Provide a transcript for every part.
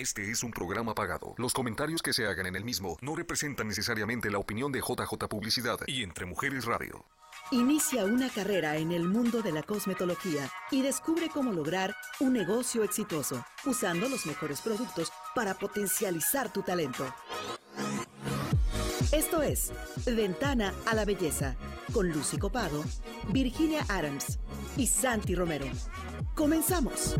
Este es un programa pagado. Los comentarios que se hagan en el mismo no representan necesariamente la opinión de JJ Publicidad y Entre Mujeres Radio. Inicia una carrera en el mundo de la cosmetología y descubre cómo lograr un negocio exitoso usando los mejores productos para potencializar tu talento. Esto es Ventana a la Belleza con Lucy Copado, Virginia Adams y Santi Romero. Comenzamos.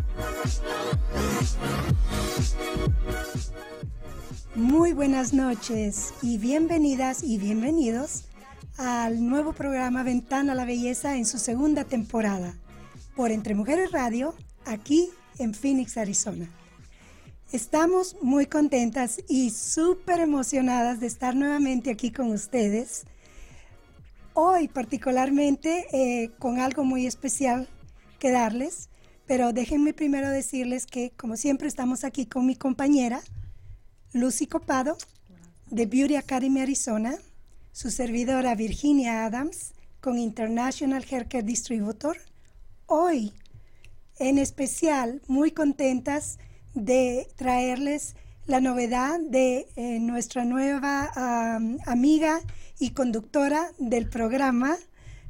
Muy buenas noches y bienvenidas y bienvenidos al nuevo programa Ventana a la Belleza en su segunda temporada por Entre Mujeres Radio, aquí en Phoenix, Arizona. Estamos muy contentas y súper emocionadas de estar nuevamente aquí con ustedes. Hoy particularmente eh, con algo muy especial que darles, pero déjenme primero decirles que como siempre estamos aquí con mi compañera Lucy Copado de Beauty Academy Arizona, su servidora Virginia Adams con International Haircare Distributor. Hoy, en especial, muy contentas de traerles la novedad de eh, nuestra nueva amiga y conductora del programa,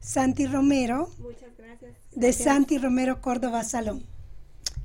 Santi Romero. Muchas gracias. De Santi Romero Córdoba Salón.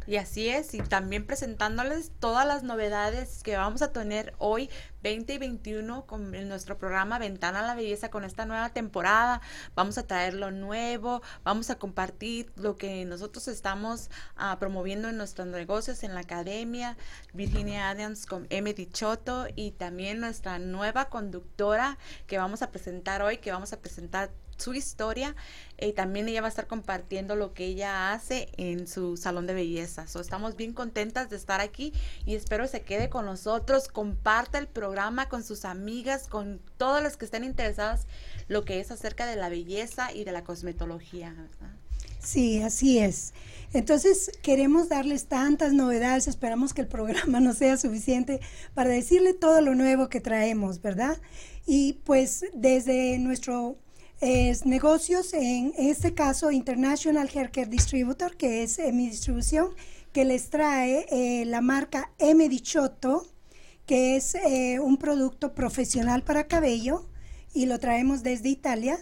Y así es, y también presentándoles todas las novedades que vamos a tener hoy, 20 y 21, con nuestro programa Ventana a la Belleza con esta nueva temporada. Vamos a traer lo nuevo, vamos a compartir lo que nosotros estamos ah, promoviendo en nuestros negocios, en la academia, Virginia Adams con M. Dichoto y también nuestra nueva conductora que vamos a presentar hoy, que vamos a presentar su historia y también ella va a estar compartiendo lo que ella hace en su salón de belleza. So, estamos bien contentas de estar aquí y espero se quede con nosotros, comparte el programa con sus amigas, con todas las que estén interesadas lo que es acerca de la belleza y de la cosmetología. Sí, así es. Entonces, queremos darles tantas novedades, esperamos que el programa no sea suficiente para decirle todo lo nuevo que traemos, ¿verdad? Y pues desde nuestro es negocios, en este caso International Haircare Distributor, que es eh, mi distribución, que les trae eh, la marca M. Dichotto, que es eh, un producto profesional para cabello y lo traemos desde Italia.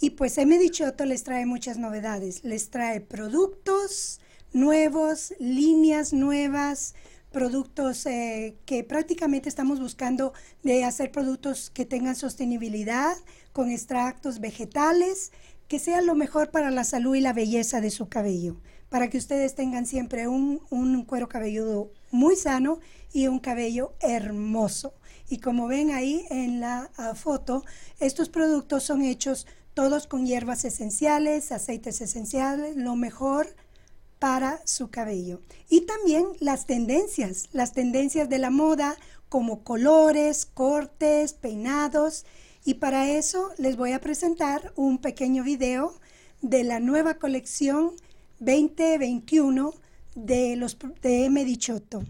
Y pues M. Dichotto les trae muchas novedades, les trae productos nuevos, líneas nuevas, productos que prácticamente estamos buscando de hacer productos que tengan sostenibilidad, con extractos vegetales, que sea lo mejor para la salud y la belleza de su cabello, para que ustedes tengan siempre un, cuero cabelludo muy sano y un cabello hermoso. Y como ven ahí en la ah, foto, estos productos son hechos todos con hierbas esenciales, aceites esenciales, lo mejor para su cabello. Y también las tendencias, las tendencias de la moda, como colores, cortes, peinados y para eso les voy a presentar un pequeño video de la nueva colección 2021 de los de Medichotto.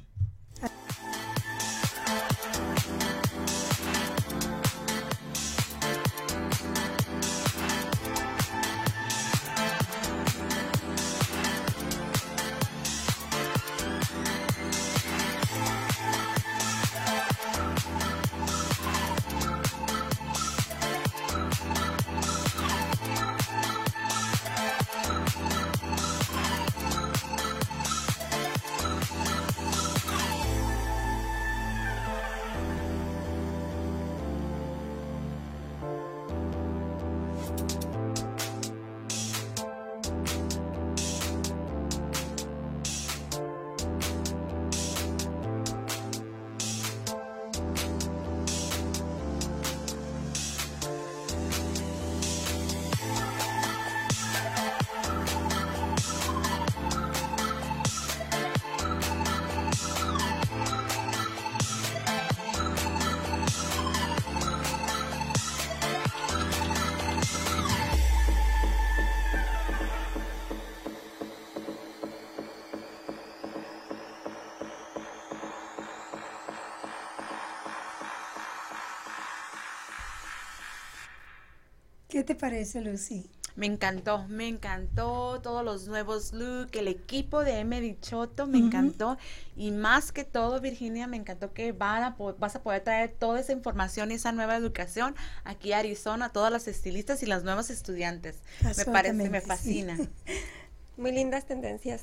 ¿Qué te parece, Lucy? Me encantó, me encantó todos los nuevos looks, el equipo de M. Dichoto, me encantó. Y más que todo, Virginia, me encantó que van a, vas a poder traer toda esa información y esa nueva educación aquí a Arizona, a todas las estilistas y las nuevas estudiantes. Me parece, me fascina. Muy lindas tendencias,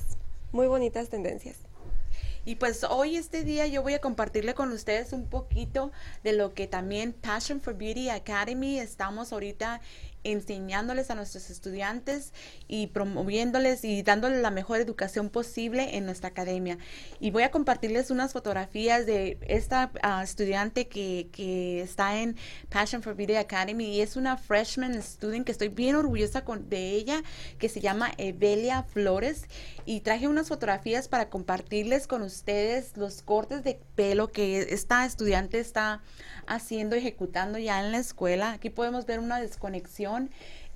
muy bonitas tendencias. Y pues hoy, este día, yo voy a compartirle con ustedes un poquito de lo que también Passion for Beauty Academy estamos ahorita enseñándoles a nuestros estudiantes y promoviéndoles y dándoles la mejor educación posible en nuestra academia. Y voy a compartirles unas fotografías de esta ah, estudiante que, que, está en Passion for Beauty Academy y es una freshman student que estoy bien orgullosa con, de ella, que se llama Evelia Flores. Y traje unas fotografías para compartirles con ustedes los cortes de pelo que esta estudiante está haciendo, ejecutando ya en la escuela. Aquí podemos ver una desconexión.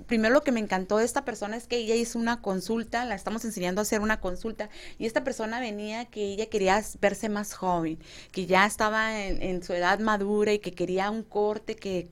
Primero lo que me encantó de esta persona es que ella hizo una consulta, la estamos enseñando a hacer una consulta, y esta persona venía que ella quería verse más joven, que ya estaba en, su edad madura y que quería un corte que,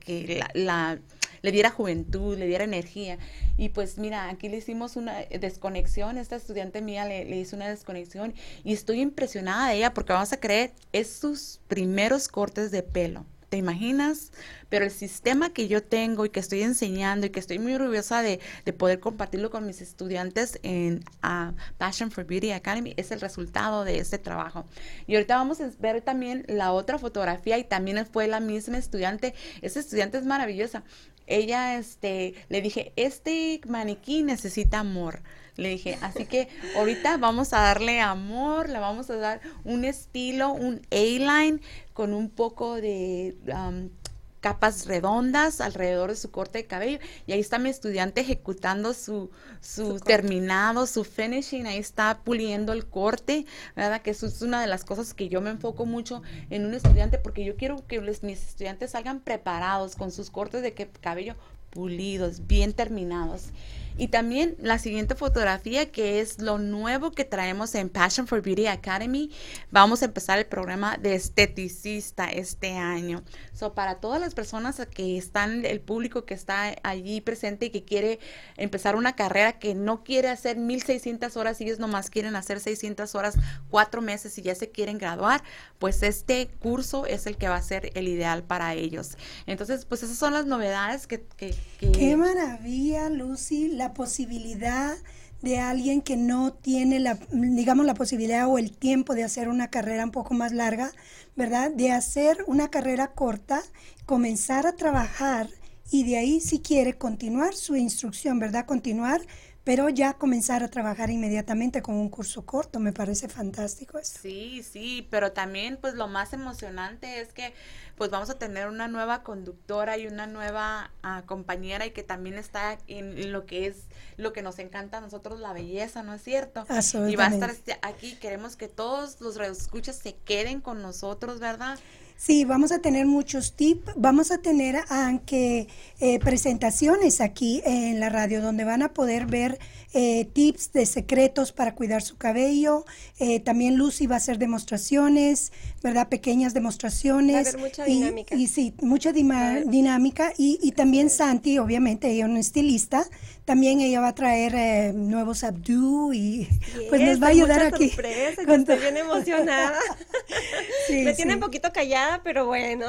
le diera juventud, le diera energía. Y pues mira, aquí le hicimos una desconexión, esta estudiante mía le, le, hizo una desconexión y estoy impresionada de ella porque vamos a creer, es sus primeros cortes de pelo. ¿Te imaginas? Pero el sistema que yo tengo y que estoy enseñando y que estoy muy orgullosa de, poder compartirlo con mis estudiantes en uh, Passion for Beauty Academy es el resultado de este trabajo. Y ahorita vamos a ver también la otra fotografía y también fue la misma estudiante. Esa estudiante es maravillosa. Ella, este, le dije, este maniquí necesita amor. Le dije, así que ahorita vamos a darle amor, le vamos a dar un estilo, un A-line con un poco de capas redondas alrededor de su corte de cabello. Y ahí está mi estudiante ejecutando su, su, terminado, su finishing, ahí está puliendo el corte, ¿verdad? Que eso es una de las cosas que yo me enfoco mucho en un estudiante porque yo quiero que mis estudiantes salgan preparados con sus cortes de cabello pulidos, bien terminados. Y también la siguiente fotografía, que es lo nuevo que traemos en Passion for Beauty Academy. Vamos a empezar el programa de esteticista este año. So, para todas las personas que están, el público que está allí presente y que quiere empezar una carrera que no quiere hacer 1600 horas, ellos nomás quieren hacer 600 horas, cuatro meses y ya se quieren graduar, pues este curso es el que va a ser el ideal para ellos. Entonces, pues esas son las novedades que... que, que Qué maravilla, Lucy la posibilidad de alguien que no tiene la, digamos, la posibilidad o el tiempo de hacer una carrera un poco más larga, ¿verdad? De hacer una carrera corta, comenzar a trabajar y de ahí si quiere continuar su instrucción, ¿verdad? Continuar pero ya comenzar a trabajar inmediatamente con un curso corto, me parece fantástico eso. Sí, sí, pero también pues lo más emocionante es que pues vamos a tener una nueva conductora y una nueva ah, compañera y que también está en, lo que es lo que nos encanta a nosotros, la belleza, ¿no es cierto? Y va a estar este, aquí, queremos que todos los escuchas se queden con nosotros, ¿verdad? Sí, vamos a tener muchos tips, vamos a tener aunque eh, presentaciones aquí en la radio donde van a poder ver eh, tips de secretos para cuidar su cabello. Eh, también Lucy va a hacer demostraciones, ¿verdad? Pequeñas demostraciones. Va a haber mucha dinámica. Y, sí, mucha dinámica. Y, y también Santi, obviamente, ella es una estilista. También ella va a traer eh, nuevos abdú y pues nos va a ayudar aquí. estoy bien emocionada. Me tiene un poquito callada, pero bueno.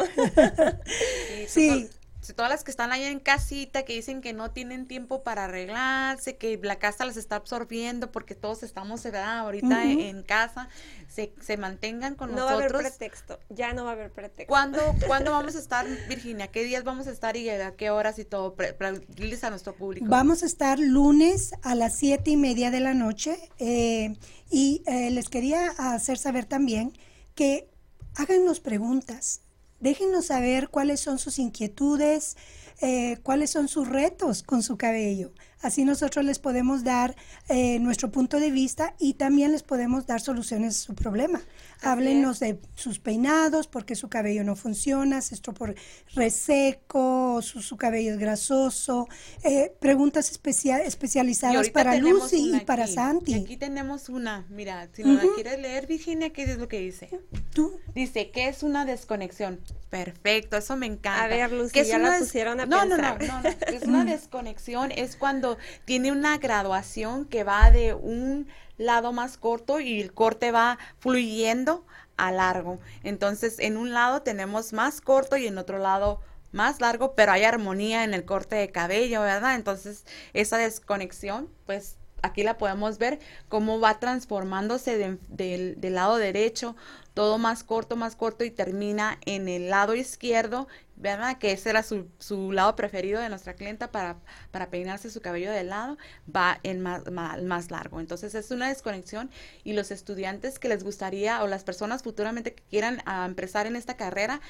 sí todas las que están ahí en casita, que dicen que no tienen tiempo para arreglarse, que la casa las está absorbiendo porque todos estamos ahorita en, casa, se, se, mantengan con nosotros. No va a haber pretexto, ya no va a haber pretexto. ¿Cuándo, ¿Cuándo vamos a estar, Virginia? ¿Qué días vamos a estar y a qué horas y todo? Para a nuestro público. Vamos a estar lunes a las siete y media de la noche eh, y eh, les quería hacer saber también que háganos preguntas Déjenos saber cuáles son sus inquietudes, eh, cuáles son sus retos con su cabello. Así nosotros les podemos dar eh, nuestro punto de vista y también les podemos dar soluciones a su problema. Háblenos de sus peinados, porque su cabello no funciona, se por reseco, su, su cabello es grasoso. Eh, preguntas especializadas para Lucy y para Santi. aquí tenemos una, mira, si no la quieres leer, Virginia, ¿qué es lo que dice? ¿Tú? Dice, ¿qué es una desconexión? Perfecto, eso me encanta. A ver, Lucy, ya la pusieron a no, pensar. No, no, no, es una desconexión, es cuando tiene una graduación que va de un lado más corto y el corte va fluyendo a largo. Entonces, en un lado tenemos más corto y en otro lado más largo, pero hay armonía en el corte de cabello, ¿verdad? Entonces, esa desconexión, pues aquí la podemos ver cómo va transformándose del lado derecho, todo más corto, más corto y termina en el lado izquierdo, ¿verdad? Que ese era su, su lado preferido de nuestra clienta para, para peinarse su cabello de lado, va en más, más, largo. Entonces es una desconexión y los estudiantes que les gustaría o las personas futuramente que quieran ah, empezar en esta carrera,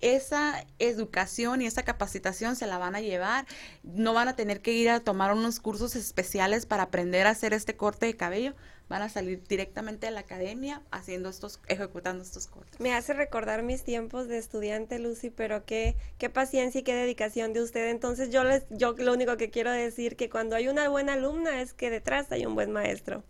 esa educación y esa capacitación se la van a llevar, no van a tener que ir a tomar unos cursos especiales para aprender a hacer este corte de cabello, van a salir directamente de la academia haciendo estos, ejecutando estos cortes. Me hace recordar mis tiempos de estudiante, Lucy, pero qué, qué paciencia y qué dedicación de usted. Entonces yo les, yo lo único que quiero decir que cuando hay una buena alumna es que detrás hay un buen maestro.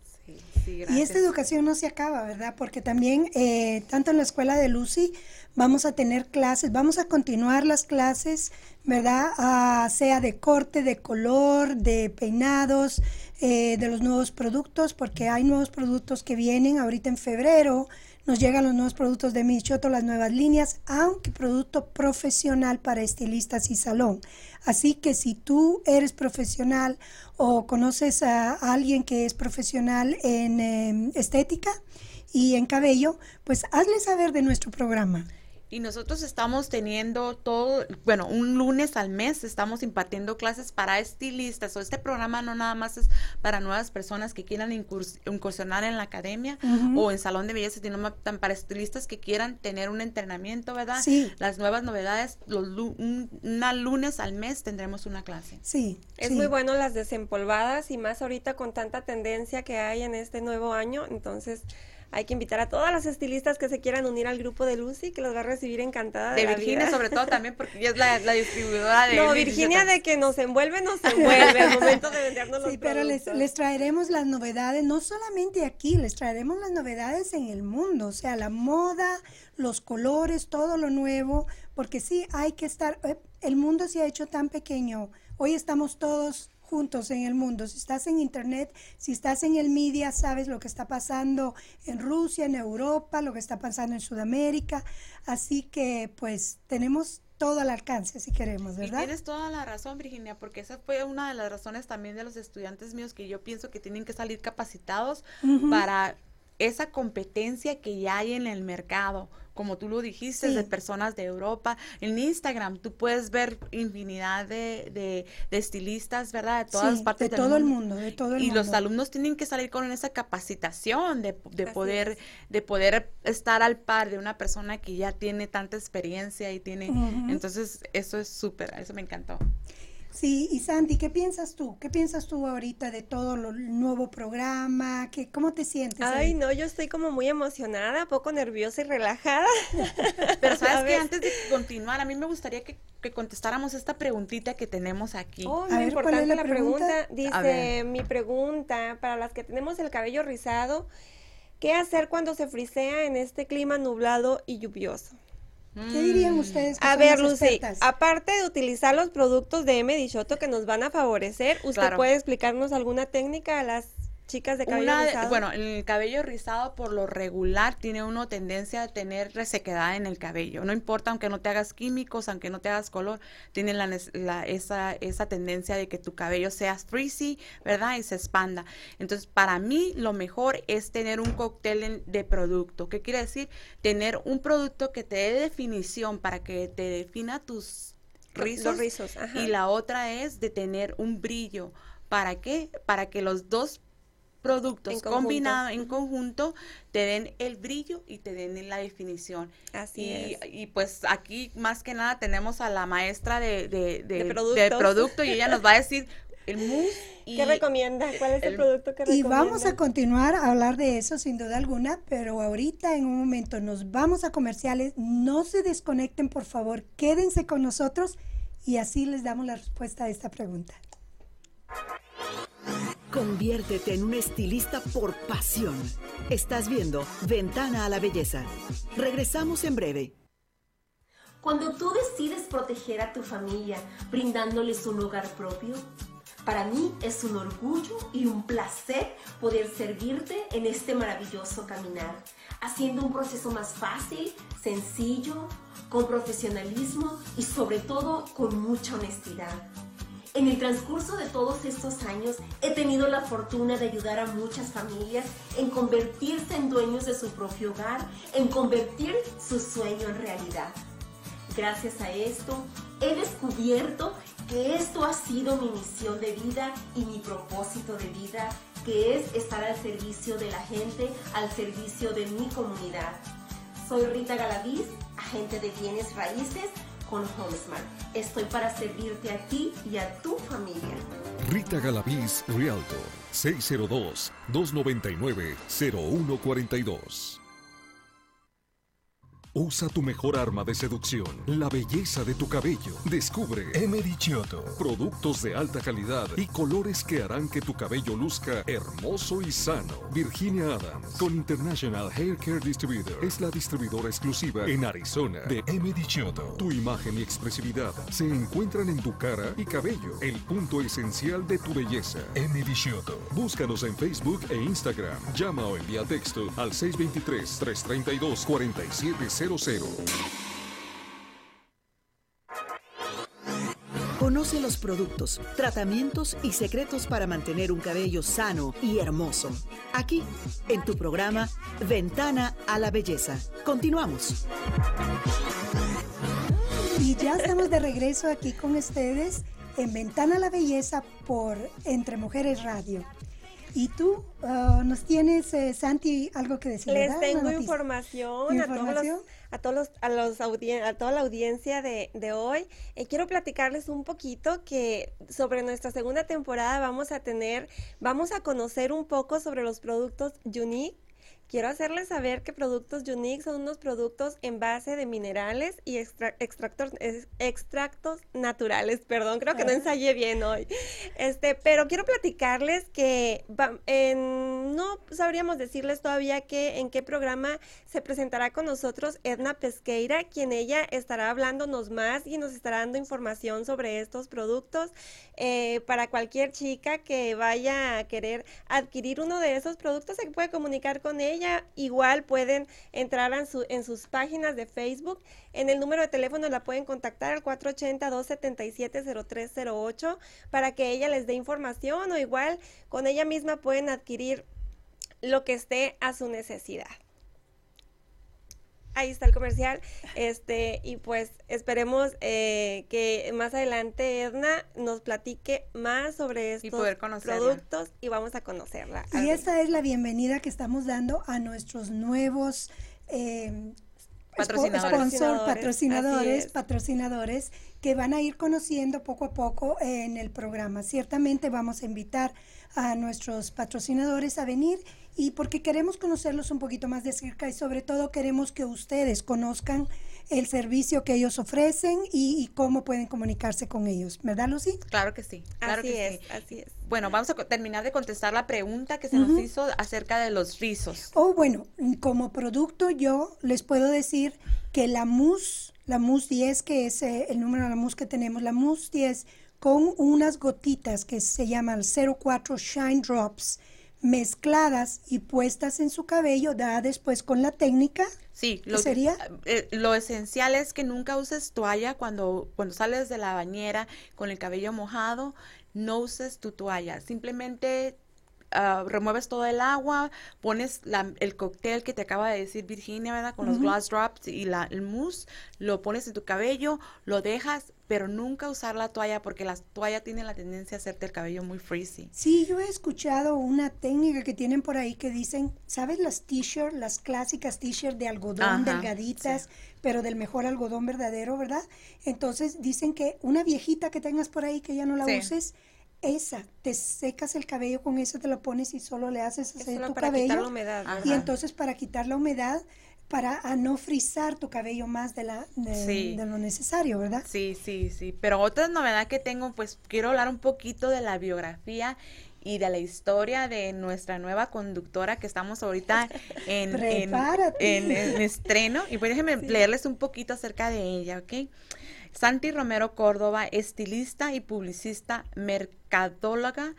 y esta educación no se acaba, ¿verdad? Porque también, eh, tanto en la escuela de Lucy, vamos a tener clases, vamos a continuar las clases, ¿verdad? Ah, sea de corte, de color, de peinados, eh, de los nuevos productos, porque hay nuevos productos que vienen ahorita en febrero. Nos llegan los nuevos productos de Michoto, las nuevas líneas, aunque producto profesional para estilistas y salón. Así que si tú eres profesional o conoces a alguien que es profesional en em, estética y en cabello, pues hazle saber de nuestro programa. Y nosotros estamos teniendo todo, bueno, un lunes al mes estamos impartiendo clases para estilistas. O este programa no nada más es para nuevas personas que quieran incursionar en la academia o en salón de belleza, sino para estilistas que quieran tener un entrenamiento, ¿verdad? Sí. Las nuevas novedades, los un, lunes al mes tendremos una clase. Sí. Es muy bueno las desempolvadas y más ahorita con tanta tendencia que hay en este nuevo año. Entonces, hay que invitar a todas las estilistas que se quieran unir al grupo de Lucy, que los va a recibir encantada. De, Virginia, sobre todo también, porque ella es la, distribuidora de. No, Virginia, de que nos envuelve, nos envuelve. el momento de vendernos los Sí, pero les, les, traeremos las novedades, no solamente aquí, les traeremos las novedades en el mundo, o sea, la moda, los colores, todo lo nuevo, porque sí, hay que estar. Eh, el mundo se ha hecho tan pequeño. Hoy estamos todos juntos en el mundo. Si estás en Internet, si estás en el media, sabes lo que está pasando en Rusia, en Europa, lo que está pasando en Sudamérica. Así que pues tenemos todo al alcance si queremos, ¿verdad? Y tienes toda la razón, Virginia, porque esa fue una de las razones también de los estudiantes míos que yo pienso que tienen que salir capacitados para esa competencia que ya hay en el mercado como tú lo dijiste, de personas de Europa. En Instagram tú puedes ver infinidad de, estilistas, ¿verdad? De todas partes de todo el mundo, de todo el y mundo. los alumnos tienen que salir con esa capacitación de, poder de poder estar al par de una persona que ya tiene tanta experiencia y tiene, entonces eso es súper, eso me encantó. Sí, y Sandy, ¿qué piensas tú? ¿Qué piensas tú ahorita de todo lo, el nuevo programa? ¿Qué, ¿Cómo te sientes? Ay, no, yo estoy como muy emocionada, poco nerviosa y relajada. Pero sabes que antes de continuar, a mí me gustaría que, contestáramos esta preguntita que tenemos aquí. Oh, muy importante la, pregunta? Dice, mi pregunta, para las que tenemos el cabello rizado, ¿qué hacer cuando se frisea en este clima nublado y lluvioso? ¿Qué dirían ustedes? a ver, Lucy, aparte de utilizar los productos de M. Dichoto que nos van a favorecer, ¿usted puede explicarnos alguna técnica a las chicas de cabello rizado? Bueno, el cabello rizado por lo regular tiene uno tendencia a tener resequedad en el cabello. No importa, aunque no te hagas químicos, aunque no te hagas color, tiene la, esa, esa tendencia de que tu cabello sea frizzy, ¿verdad? Y se expanda. Entonces, para mí, lo mejor es tener un cóctel de producto. ¿Qué quiere decir? Tener un producto que te dé definición para que te defina tus rizos. rizos y la otra es de tener un brillo. ¿Para qué? Para que los dos productos combinados en conjunto te den el brillo y te den la definición. Así y, es. Y pues aquí más que nada tenemos a la maestra de, de, de, producto y ella nos va a decir el mousse. Y ¿Qué recomienda? ¿Cuál es el, producto que recomienda? Y vamos a continuar a hablar de eso sin duda alguna, pero ahorita en un momento nos vamos a comerciales. No se desconecten, por favor, quédense con nosotros y así les damos la respuesta a esta pregunta. Conviértete en un estilista por pasión. Estás viendo Ventana a la Belleza. Regresamos en breve. Cuando tú decides proteger a tu familia brindándoles un hogar propio, para mí es un orgullo y un placer poder servirte en este maravilloso caminar, haciendo un proceso más fácil, sencillo, con profesionalismo y sobre todo con mucha honestidad. En el transcurso de todos estos años he tenido la fortuna de ayudar a muchas familias en convertirse en dueños de su propio hogar, en convertir su sueño en realidad. Gracias a esto he descubierto que esto ha sido mi misión de vida y mi propósito de vida, que es estar al servicio de la gente, al servicio de mi comunidad. Soy Rita Galaviz, agente de bienes raíces con HomeSmart. Estoy para servirte a ti y a tu familia. Rita Galaviz, Realtor, 602-299-0142. Usa tu mejor arma de seducción, la belleza de tu cabello. Descubre Emery Chioto. Productos de alta calidad y colores que harán que tu cabello luzca hermoso y sano. Virginia Adams, con International Hair Care Distributor, es la distribuidora exclusiva en Arizona de Emery Chioto. Tu imagen y expresividad se encuentran en tu cara y cabello, el punto esencial de tu belleza. Emery Chioto. Búscanos en Facebook e Instagram. Llama o envía texto al 623 332 47 Conoce los productos, tratamientos y secretos para mantener un cabello sano y hermoso. Aquí, en tu programa Ventana a la Belleza. Continuamos. Y ya estamos de regreso aquí con ustedes en Ventana a la Belleza por Entre Mujeres Radio. Y tú uh, nos tienes, eh, Santi, algo que decir. Les tengo información, a todos los, a todos los, a los a toda la audiencia de, de hoy. Eh, quiero platicarles un poquito que sobre nuestra segunda temporada vamos a tener, vamos a conocer un poco sobre los productos Unique Quiero hacerles saber que productos Unique son unos productos en base de minerales y extractos, extractos naturales. Perdón, creo que no ensayé bien hoy. Este, pero quiero platicarles que no sabríamos decirles todavía que en qué programa se presentará con nosotros Edna Pesqueira, quien ella estará hablándonos más y nos estará dando información sobre estos productos. Eh, para cualquier chica que vaya a querer adquirir uno de esos productos, se puede comunicar con ella igual pueden entrar en, en sus páginas de Facebook. En el número de teléfono la pueden contactar al 480-277-0308 para que ella les dé información o igual con ella misma pueden adquirir lo que esté a su necesidad ahí está el comercial. Este, y pues esperemos eh, que más adelante Edna nos platique más sobre estos productos y vamos a conocerla. Y esta es la bienvenida que estamos dando a nuestros nuevos eh, patrocinadores, patrocinadores, patrocinadores que van a ir conociendo poco a poco en el programa. Ciertamente vamos a invitar a nuestros patrocinadores a venir y porque queremos conocerlos un poquito más de cerca y sobre todo queremos que ustedes conozcan el servicio que ellos ofrecen y, cómo pueden comunicarse con ellos, ¿verdad Lucy? Claro que sí, claro así que es, Así es. Bueno, vamos a terminar de contestar la pregunta que se nos hizo acerca de los rizos. Oh, bueno, como producto yo les puedo decir que la mousse, la mousse 10, que es eh, el número de la mousse que tenemos, la mousse 10 con unas gotitas que se llaman 04 Shine Drops, mezcladas y puestas en su cabello, da después con la técnica. Sí, lo, sería? Eh, lo esencial es que nunca uses toalla cuando, cuando sales de la bañera con el cabello mojado, no uses tu toalla, simplemente uh, remueves todo el agua, pones la, el cóctel que te acaba de decir Virginia, ¿verdad? Con los glass drops y la, el mousse, lo pones en tu cabello, lo dejas pero nunca usar la toalla porque la toalla tiene la tendencia a hacerte el cabello muy frizzy. Sí, yo he escuchado una técnica que tienen por ahí que dicen, ¿sabes las t-shirts, las clásicas t-shirts de algodón delgaditas, pero del mejor algodón verdadero, ¿verdad? Entonces dicen que una viejita que tengas por ahí que ya no la uses, esa, te secas el cabello con eso, te lo pones y solo le haces hacer tu cabello. Y entonces para quitar la humedad para a no frizar tu cabello más de, la, de, lo necesario, ¿verdad? Sí, sí, sí. Pero otra novedad que tengo, pues quiero hablar un poquito de la biografía y de la historia de nuestra nueva conductora que estamos ahorita en, en, estreno. Y pues déjenme leerles un poquito acerca de ella, ¿ok? Santi Romero Córdoba, estilista y publicista, mercadóloga.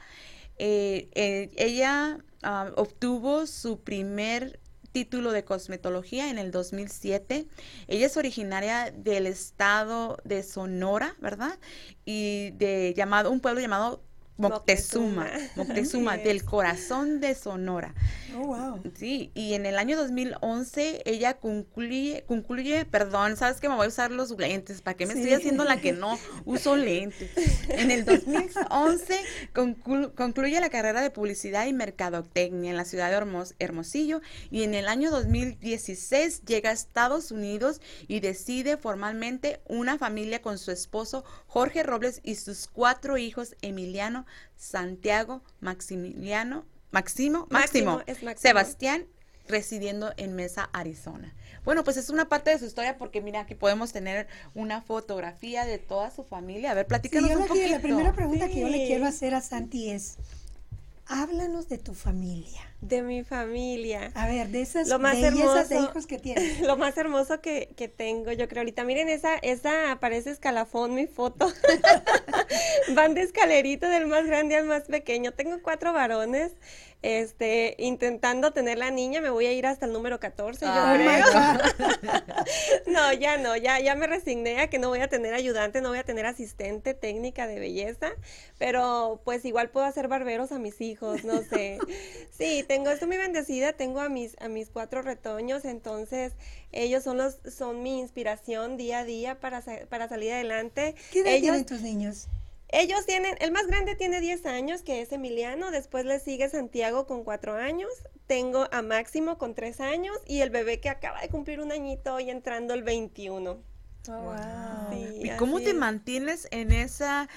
Eh, eh, ella ah, obtuvo su primer título de cosmetología en el 2007. Ella es originaria del estado de Sonora, ¿verdad? Y de llamado un pueblo llamado Moctezuma, Moctezuma, del corazón de Sonora. Oh, wow. Sí, y en el año 2011 ella concluye, concluye, perdón, sabes que me voy a usar los lentes, ¿para qué me estoy haciendo la que no uso lentes? En el 2011 concluye la carrera de publicidad y mercadotecnia en la ciudad de Hermosillo y en el año 2016 llega a Estados Unidos y decide formalmente una familia con su esposo Jorge Robles y sus cuatro hijos Emiliano, Santiago, Maximiliano, Máximo, Máximo, Sebastián, residiendo en Mesa, Arizona. Bueno, pues es una parte de su historia porque mira, aquí podemos tener una fotografía de toda su familia. A ver, platícanos un poquito. La primera pregunta que yo le quiero hacer a Santi es, háblanos de tu familia. De mi familia. A ver, de esas lo más hermoso, de hijos que tienes. Lo más hermoso que, que, tengo, yo creo ahorita. Miren, esa, esa parece escalafón, mi foto. Van de escalerita del más grande al más pequeño. Tengo cuatro varones este, intentando tener la niña, me voy a ir hasta el número 14, yo no, ya no, ya, ya me resigné a que no voy a tener ayudante, no voy a tener asistente técnica de belleza, pero pues igual puedo hacer barberos a mis hijos, no sé. Sí, tengo, estoy muy bendecida, tengo a mis, a mis cuatro retoños, entonces ellos son los, son mi inspiración día a día para, para salir adelante. ¿Qué edad ellos, tienen tus niños? Ellos tienen, el más grande tiene 10 años, que es Emiliano, después le sigue Santiago con 4 años, tengo a Máximo con 3 años y el bebé que acaba de cumplir un añito y entrando el 21. wow. ¿Y cómo te mantienes en esa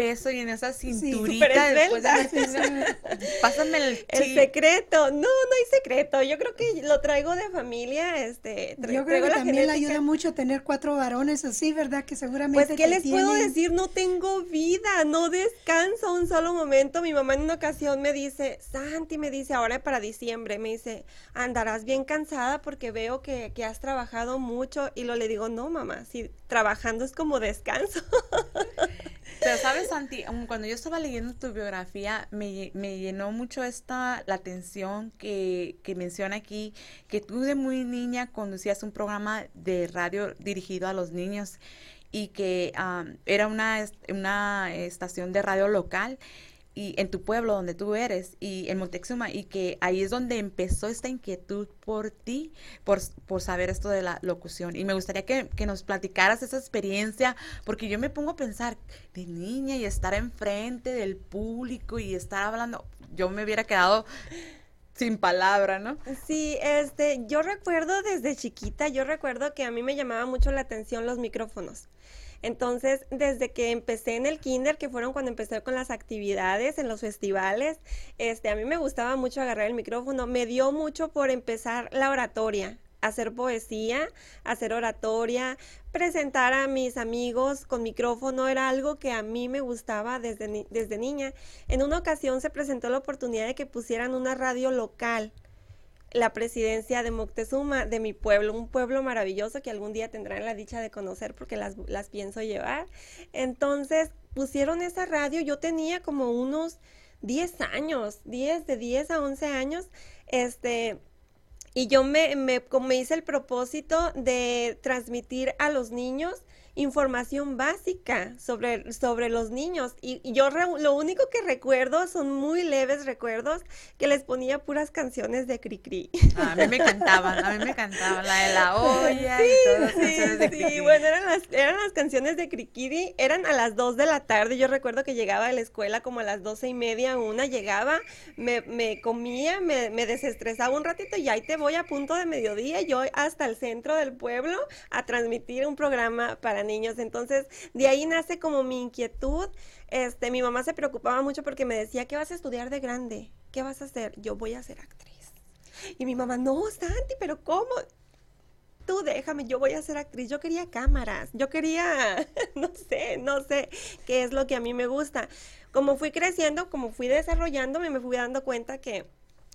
peso y en esa cinturita después de pásame el, el secreto. No no hay secreto. Yo creo que lo traigo de familia este yo creo que también le ayuda mucho tener cuatro varones así verdad que seguramente pues qué les puedo decir no tengo vida no descanso un solo momento. Mi mamá en una ocasión me dice Santi me dice ahora para diciembre me dice andarás bien cansada porque veo que, que has trabajado mucho y lo le digo no mamá si trabajando es como descanso Pero sabes, Santi, cuando yo estaba leyendo tu biografía, me, me llenó mucho esta la atención que, que, menciona aquí, que tú de muy niña conducías un programa de radio dirigido a los niños y que era una, una estación de radio local y en tu pueblo donde tú eres y en Montezuma y que ahí es donde empezó esta inquietud por ti, por, por saber esto de la locución. Y me gustaría que, que, nos platicaras esa experiencia, porque yo me pongo a pensar de niña y estar enfrente del público y estar hablando, yo me hubiera quedado sin palabra, ¿no? Sí, este, yo recuerdo desde chiquita, yo recuerdo que a mí me llamaba mucho la atención los micrófonos. Entonces, desde que empecé en el kinder, que fueron cuando empecé con las actividades en los festivales, este, a mí me gustaba mucho agarrar el micrófono. Me dio mucho por empezar la oratoria, hacer poesía, hacer oratoria, presentar a mis amigos con micrófono era algo que a mí me gustaba desde, desde niña. En una ocasión se presentó la oportunidad de que pusieran una radio local la presidencia de Moctezuma, de mi pueblo, un pueblo maravilloso que algún día tendrán la dicha de conocer porque las, las pienso llevar. Entonces pusieron esa radio, yo tenía como unos 10 años, 10, de 10 a 11 años, este, y yo me, me, me hice el propósito de transmitir a los niños información básica sobre, sobre los niños. Y, yo lo único que recuerdo son muy leves recuerdos que les ponía puras canciones de Cricri. a mí me cantaban, a mí me cantaban la de la olla sí, y todas sí, sí, bueno, eran las, eran las canciones de Cricri, eran a las 2 de la tarde. Yo recuerdo que llegaba a la escuela como a las doce y media, una, llegaba, me, me comía, me, me desestresaba un ratito y ahí te voy a punto de mediodía, yo hasta el centro del pueblo a transmitir un programa para niños. Entonces, de ahí nace como mi inquietud. Este, mi mamá se preocupaba mucho porque me decía, ¿qué vas a estudiar de grande? ¿Qué vas a hacer? Yo voy a ser actriz. Y mi mamá, no, Santi, pero ¿cómo? tú déjame, yo voy a ser actriz. Yo quería cámaras, yo quería, no sé, no sé qué es lo que a mí me gusta. Como fui creciendo, como fui desarrollándome, me fui dando cuenta que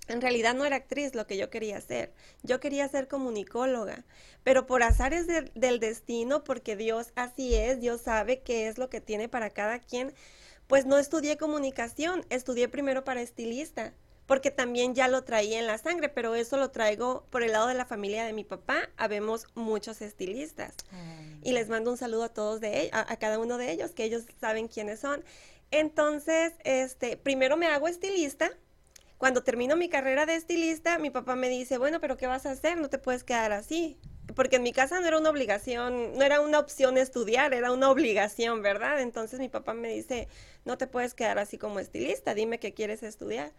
en realidad no era actriz lo que yo quería hacer. Yo quería ser comunicóloga. Pero por azares del destino, porque Dios así es, Dios sabe qué es lo que tiene para cada quien, pues no estudié comunicación, estudié primero para estilista porque también ya lo traía en la sangre, pero eso lo traigo por el lado de la familia de mi papá. Habemos muchos estilistas. Y les mando un saludo a todos de ellos, a, cada uno de ellos, que ellos saben quiénes son. Entonces, este, primero me hago estilista. Cuando termino mi carrera de estilista, mi papá me dice, bueno, pero ¿qué vas a hacer? No te puedes quedar así. Porque en mi casa no era una obligación, no era una opción estudiar, era una obligación, ¿verdad? Entonces mi papá me dice, no te puedes quedar así como estilista, dime qué quieres estudiar.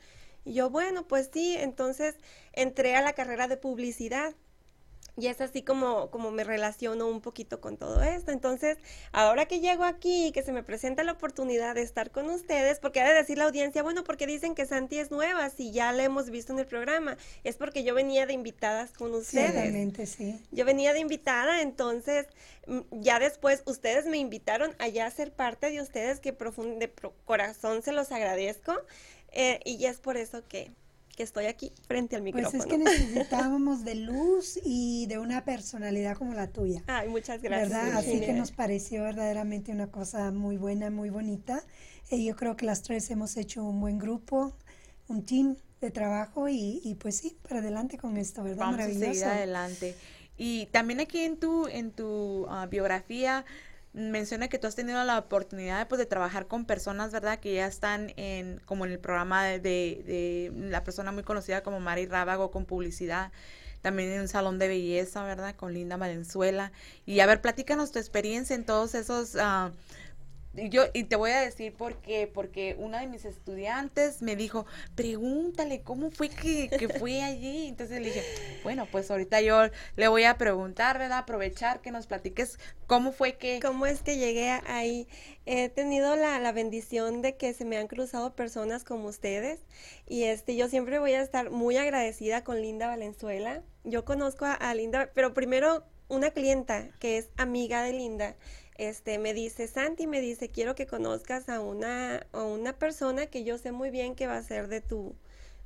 Y yo, bueno, pues sí, entonces entré a la carrera de publicidad. Y es así como, como me relaciono un poquito con todo esto. Entonces, ahora que llego aquí, que se me presenta la oportunidad de estar con ustedes, porque ha de decir la audiencia, bueno, porque dicen que Santi es nueva, si ya la hemos visto en el programa, es porque yo venía de invitadas con ustedes. Sí, realmente, sí. Yo venía de invitada, entonces, mm, ya después ustedes me invitaron allá a ser parte de ustedes, que de corazón se los agradezco. Eh, y es por eso que, estoy aquí frente al micrófono. Pues es que necesitábamos de luz y de una personalidad como la tuya. Ay, muchas gracias. ¿verdad? Así que nos pareció verdaderamente una cosa muy buena, muy bonita. Y yo creo que las tres hemos hecho un buen grupo, un team de trabajo y, y pues sí, para adelante con esto, ¿verdad? Vamos a seguir adelante. Y también aquí en tu, en tu ah, biografía menciona que tú has tenido la oportunidad pues, de trabajar con personas, ¿verdad? Que ya están en, como en el programa de, de, la persona muy conocida como Mari Rábago con publicidad también en un salón de belleza, ¿verdad? Con Linda Valenzuela. Y a ver, platícanos tu experiencia en todos esos y yo, y te voy a decir por qué, porque una de mis estudiantes me dijo, pregúntale cómo fue que, que fue allí. Entonces le dije, bueno, pues ahorita yo le voy a preguntar, ¿verdad? Aprovechar que nos platiques cómo fue que... ¿Cómo es que llegué ahí? He tenido la, la bendición de que se me han cruzado personas como ustedes y este, yo siempre voy a estar muy agradecida con Linda Valenzuela. Yo conozco a Linda, pero primero una clienta que es amiga de Linda este, me dice, Santi, me dice, quiero que conozcas a una, a una persona que yo sé muy bien que va a ser de tu,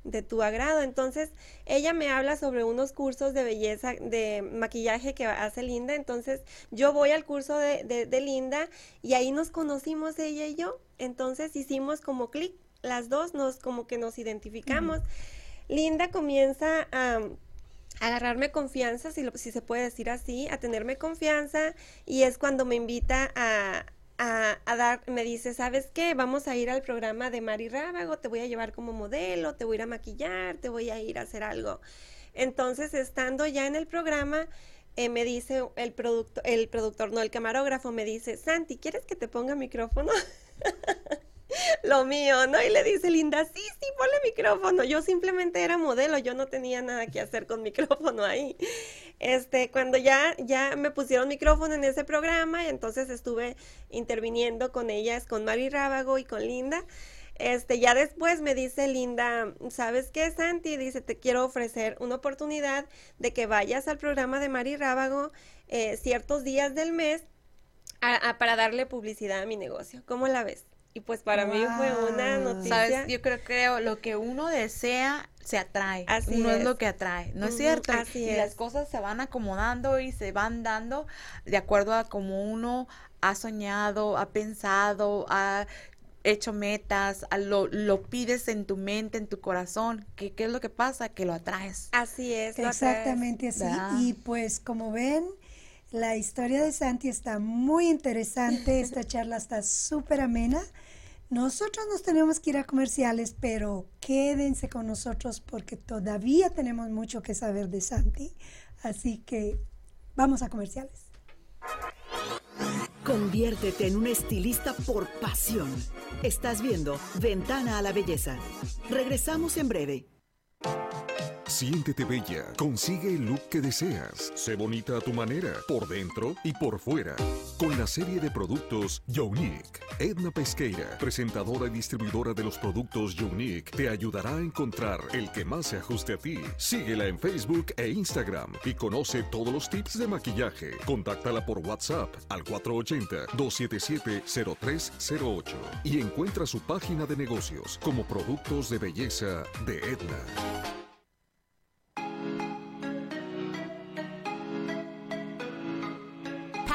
de tu agrado. Entonces, ella me habla sobre unos cursos de belleza, de maquillaje que hace Linda. Entonces, yo voy al curso de, de, Linda y ahí nos conocimos ella y yo. Entonces, hicimos como clic, las dos nos como que nos identificamos. Linda comienza a agarrarme confianza, si, si se puede decir así, a tenerme confianza y es cuando me invita a, a, dar, me dice, ¿sabes qué? Vamos a ir al programa de Mari Rábago, te voy a llevar como modelo, te voy a ir a maquillar, te voy a ir a hacer algo. Entonces, estando ya en el programa, eh, me dice el, producto, el productor, no, el camarógrafo, me dice, Santi, ¿quieres que te ponga micrófono? lo mío, ¿no? Y le dice Linda, sí, sí, ponle micrófono. Yo simplemente era modelo, yo no tenía nada que hacer con micrófono ahí. Este, cuando ya, ya me pusieron micrófono en ese programa, entonces estuve interviniendo con ellas, con Mari Rábago y con Linda. Este, ya después me dice Linda, ¿sabes qué, Santi? Dice, te quiero ofrecer una oportunidad de que vayas al programa de Mari Rábago eh, ciertos días del mes para darle publicidad a mi negocio. ¿Cómo la ves? Y pues para mí fue una noticia. ¿Sabes? Yo creo que lo que uno desea se atrae. Así uno es. lo que atrae. ¿No es cierto? Así y las cosas se van acomodando y se van dando de acuerdo a como uno ha soñado, ha pensado, ha hecho metas, lo, lo pides en tu mente, en tu corazón. ¿Qué, ¿Qué es lo que pasa? Que lo atraes. Así es. Exactamente así. Y pues como ven, la historia de Santi está muy interesante. Esta charla está súper amena. Nosotros nos tenemos que ir a comerciales, pero quédense con nosotros porque todavía tenemos mucho que saber de Santi. Así que vamos a comerciales. Conviértete en un estilista por pasión. Estás viendo Ventana a la Belleza. Regresamos en breve. Siéntete bella. Consigue el look que deseas. Sé bonita a tu manera, por dentro y por fuera. Con la serie de productos Unique. Edna Pesqueira, presentadora y distribuidora de los productos Unique, te ayudará a encontrar el que más se ajuste a ti. Síguela en Facebook e Instagram y conoce todos los tips de maquillaje. Contáctala por WhatsApp al 480-277-0308 y encuentra su página de negocios como Productos de Belleza de Edna.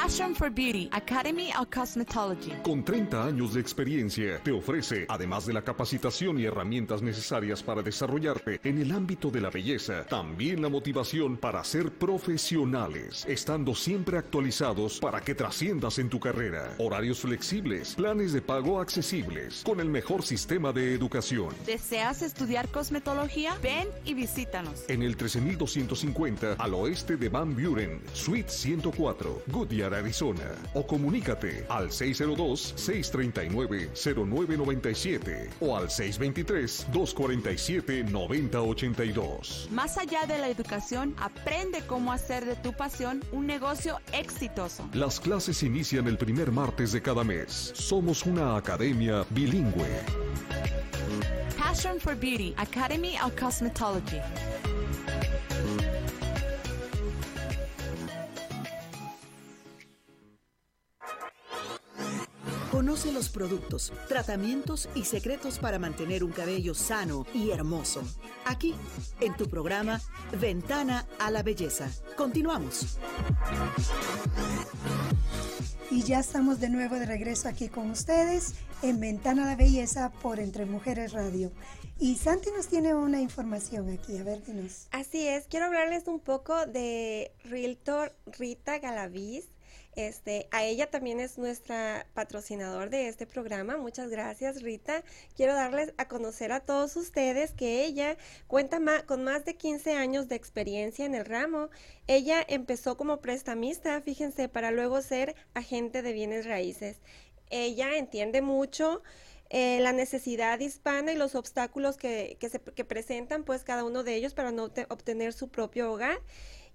Passion for Beauty, Academy of Cosmetology. Con 30 años de experiencia, te ofrece, además de la capacitación y herramientas necesarias para desarrollarte en el ámbito de la belleza, también la motivación para ser profesionales, estando siempre actualizados para que trasciendas en tu carrera. Horarios flexibles, planes de pago accesibles, con el mejor sistema de educación. ¿Deseas estudiar cosmetología? Ven y visítanos. En el 13250 al oeste de Van Buren, Suite 104, Goodyear, Arizona. O comunícate al 602-639-0997 o al 623-247-9082. Más allá de la educación, aprende cómo hacer de tu pasión un negocio exitoso. Las clases inician el primer martes de cada mes. Somos una academia bilingüe. Passion for Beauty, Academy of Cosmetology. Conoce los productos, tratamientos y secretos para mantener un cabello sano y hermoso. Aquí, en tu programa Ventana a la Belleza. Continuamos. Y ya estamos de nuevo de regreso aquí con ustedes en Ventana a la Belleza por Entre Mujeres Radio. Y Santi nos tiene una información aquí, a ver, dinos. Así es, quiero hablarles un poco de Realtor Rita Galaviz. Este, a ella también es nuestra patrocinador de este programa. Muchas gracias, Rita. Quiero darles a conocer a todos ustedes que ella cuenta con más de 15 años de experiencia en el ramo. Ella empezó como prestamista, fíjense, para luego ser agente de bienes raíces. Ella entiende mucho eh, la necesidad hispana y los obstáculos que, que, se, que presentan pues cada uno de ellos para no obtener su propio hogar.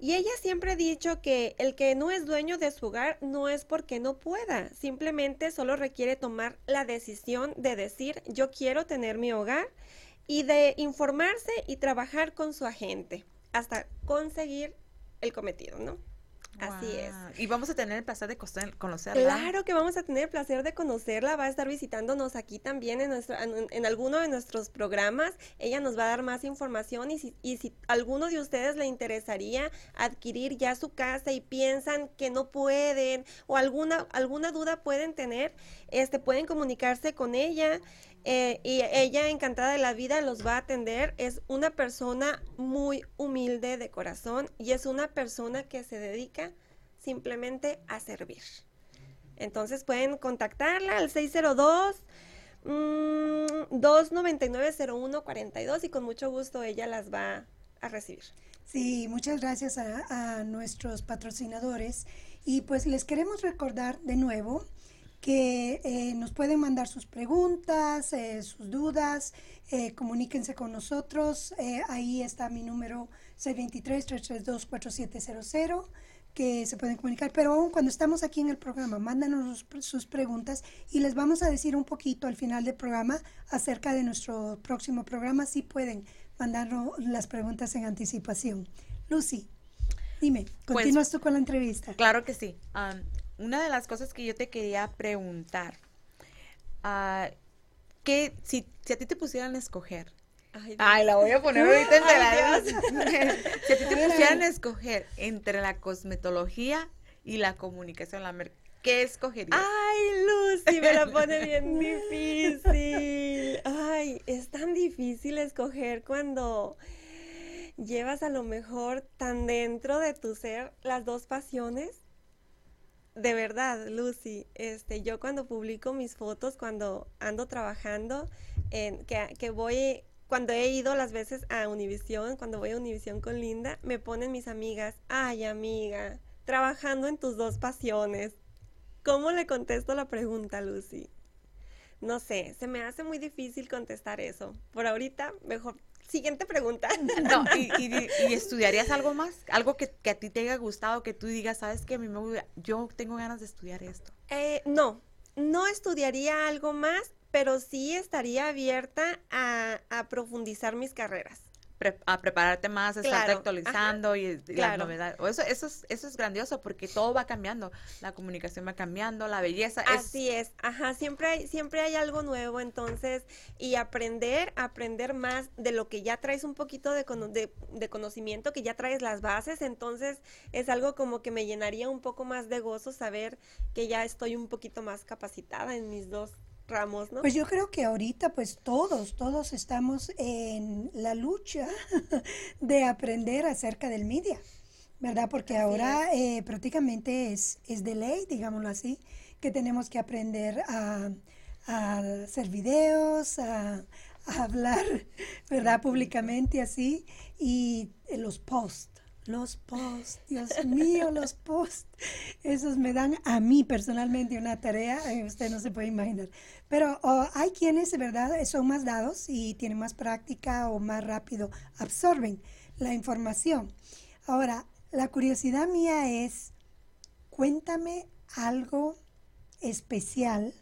Y ella siempre ha dicho que el que no es dueño de su hogar no es porque no pueda, simplemente solo requiere tomar la decisión de decir yo quiero tener mi hogar y de informarse y trabajar con su agente hasta conseguir el cometido, ¿no? Así es. Y vamos a tener el placer de conocerla. Claro que vamos a tener el placer de conocerla. Va a estar visitándonos aquí también en, nuestro, en, alguno de nuestros programas. Ella nos va a dar más información y si, y si alguno de ustedes le interesaría adquirir ya su casa y piensan que no pueden o alguna, alguna duda pueden tener, este, pueden comunicarse con ella. Eh, y ella encantada de la vida los va a atender. Es una persona muy humilde de corazón y es una persona que se dedica simplemente a servir. Entonces pueden contactarla al 602 299-0142 y con mucho gusto ella las va a recibir. Sí, muchas gracias a nuestros patrocinadores y pues les queremos recordar de nuevo que eh, nos pueden mandar sus preguntas, eh, sus dudas, eh, comuníquense con nosotros. ahí está mi número 623-332-4700 que se pueden comunicar, pero aún cuando estamos aquí en el programa, mándanos sus preguntas y les vamos a decir un poquito al final del programa acerca de nuestro próximo programa, si pueden mandarnos las preguntas en anticipación. Lucy, dime, pues, ¿continúas tú con la entrevista? Claro que sí una de las cosas que yo te quería preguntar, uh, que si, si, a ti te pusieran a escoger, Ay, la voy a poner ahorita entre las Si a ti te pusieran a escoger entre la cosmetología y la comunicación, la ¿qué escogerías? Ay, Lucy, me la pone bien difícil. Ay, es tan difícil escoger cuando llevas a lo mejor tan dentro de tu ser las dos pasiones de verdad, Lucy, este, yo cuando publico mis fotos, cuando ando trabajando, en, que, que voy, cuando he ido las veces a Univisión, cuando voy a Univisión con Linda, me ponen mis amigas, ay amiga, trabajando en tus dos pasiones. ¿Cómo le contesto la pregunta, Lucy? No sé, se me hace muy difícil contestar eso. Por ahorita, mejor siguiente pregunta. No, y, estudiarías algo más? Algo que, a ti te haya gustado, que tú digas, sabes que a mí me yo tengo ganas de estudiar esto. Eh, no, no estudiaría algo más, pero sí estaría abierta a, a profundizar mis carreras a prepararte más, a estarte actualizando y, las novedades. Eso, eso, es, eso es grandioso porque todo va cambiando. La comunicación va cambiando, la belleza. Así es, ajá, siempre hay, siempre hay algo nuevo entonces y aprender, aprender más de lo que ya traes un poquito de, de, de conocimiento, que ya traes las bases, entonces es algo como que me llenaría un poco más de gozo saber que ya estoy un poquito más capacitada en mis dos ramos, ¿no? Pues yo creo que ahorita pues todos, todos estamos en la lucha de aprender acerca del media, ¿verdad? Porque ahora eh, prácticamente es, es de ley, digámoslo así, que tenemos que aprender a, hacer videos, a, a hablar, ¿verdad? Públicamente así, y los posts los posts, Dios mío, los posts. Esos me dan a mí personalmente una tarea, eh, usted no se puede imaginar. Pero oh, hay quienes, verdad, son más dados y tienen más práctica o más rápido absorben la información. Ahora, la curiosidad mía es, cuéntame algo especial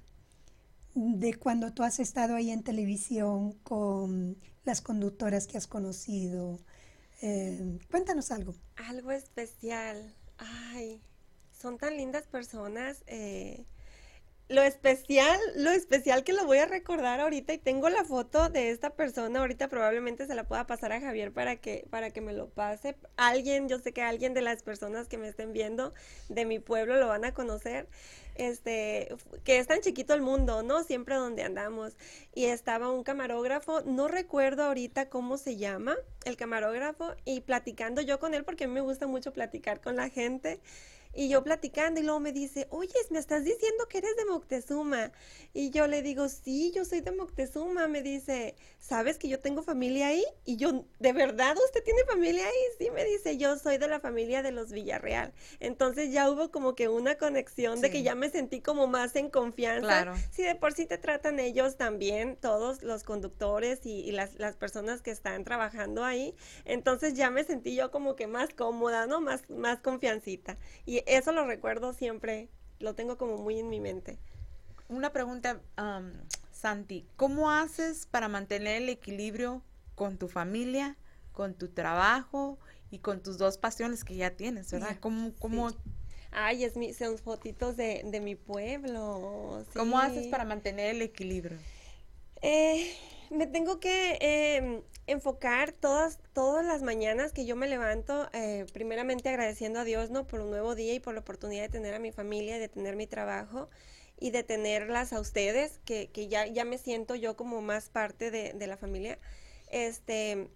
de cuando tú has estado ahí en televisión con las conductoras que has conocido, eh, cuéntanos algo. Algo especial. Ay, son tan lindas personas. Eh, lo especial, lo especial que lo voy a recordar ahorita y tengo la foto de esta persona, ahorita probablemente se la pueda pasar a Javier para que, para que me lo pase. Alguien, yo sé que alguien de las personas que me estén viendo de mi pueblo lo van a conocer este, que es tan chiquito el mundo, ¿no? Siempre donde andamos. Y estaba un camarógrafo, no recuerdo ahorita cómo se llama el camarógrafo, y platicando yo con él, porque a mí me gusta mucho platicar con la gente. Y yo platicando y luego me dice, oye, me estás diciendo que eres de Moctezuma. Y yo le digo, sí, yo soy de Moctezuma. Me dice, ¿sabes que yo tengo familia ahí? Y yo, ¿de verdad usted tiene familia ahí? Sí, me dice, yo soy de la familia de los Villarreal. Entonces ya hubo como que una conexión de que ya me sentí como más en confianza. Claro. Sí, de por sí te tratan ellos también, todos los conductores y, las, las personas que están trabajando ahí. Entonces ya me sentí yo como que más cómoda, ¿no? Más, más confiancita. Y eso lo recuerdo siempre, lo tengo como muy en mi mente. Una pregunta, Santi, ¿cómo haces para mantener el equilibrio con tu familia, con tu trabajo y con tus dos pasiones que ya tienes, verdad? ¿Cómo, cómo... Ay, es mi, son fotitos de, de mi pueblo. ¿Cómo haces para mantener el equilibrio? Eh, me tengo que em, enfocar todas, todas las mañanas que yo me levanto, eh, primeramente agradeciendo a Dios, ¿no? Por un nuevo día y por la oportunidad de tener a mi familia, de tener mi trabajo y de tenerlas a ustedes, que, que ya, ya me siento yo como más parte de, de la familia. Este,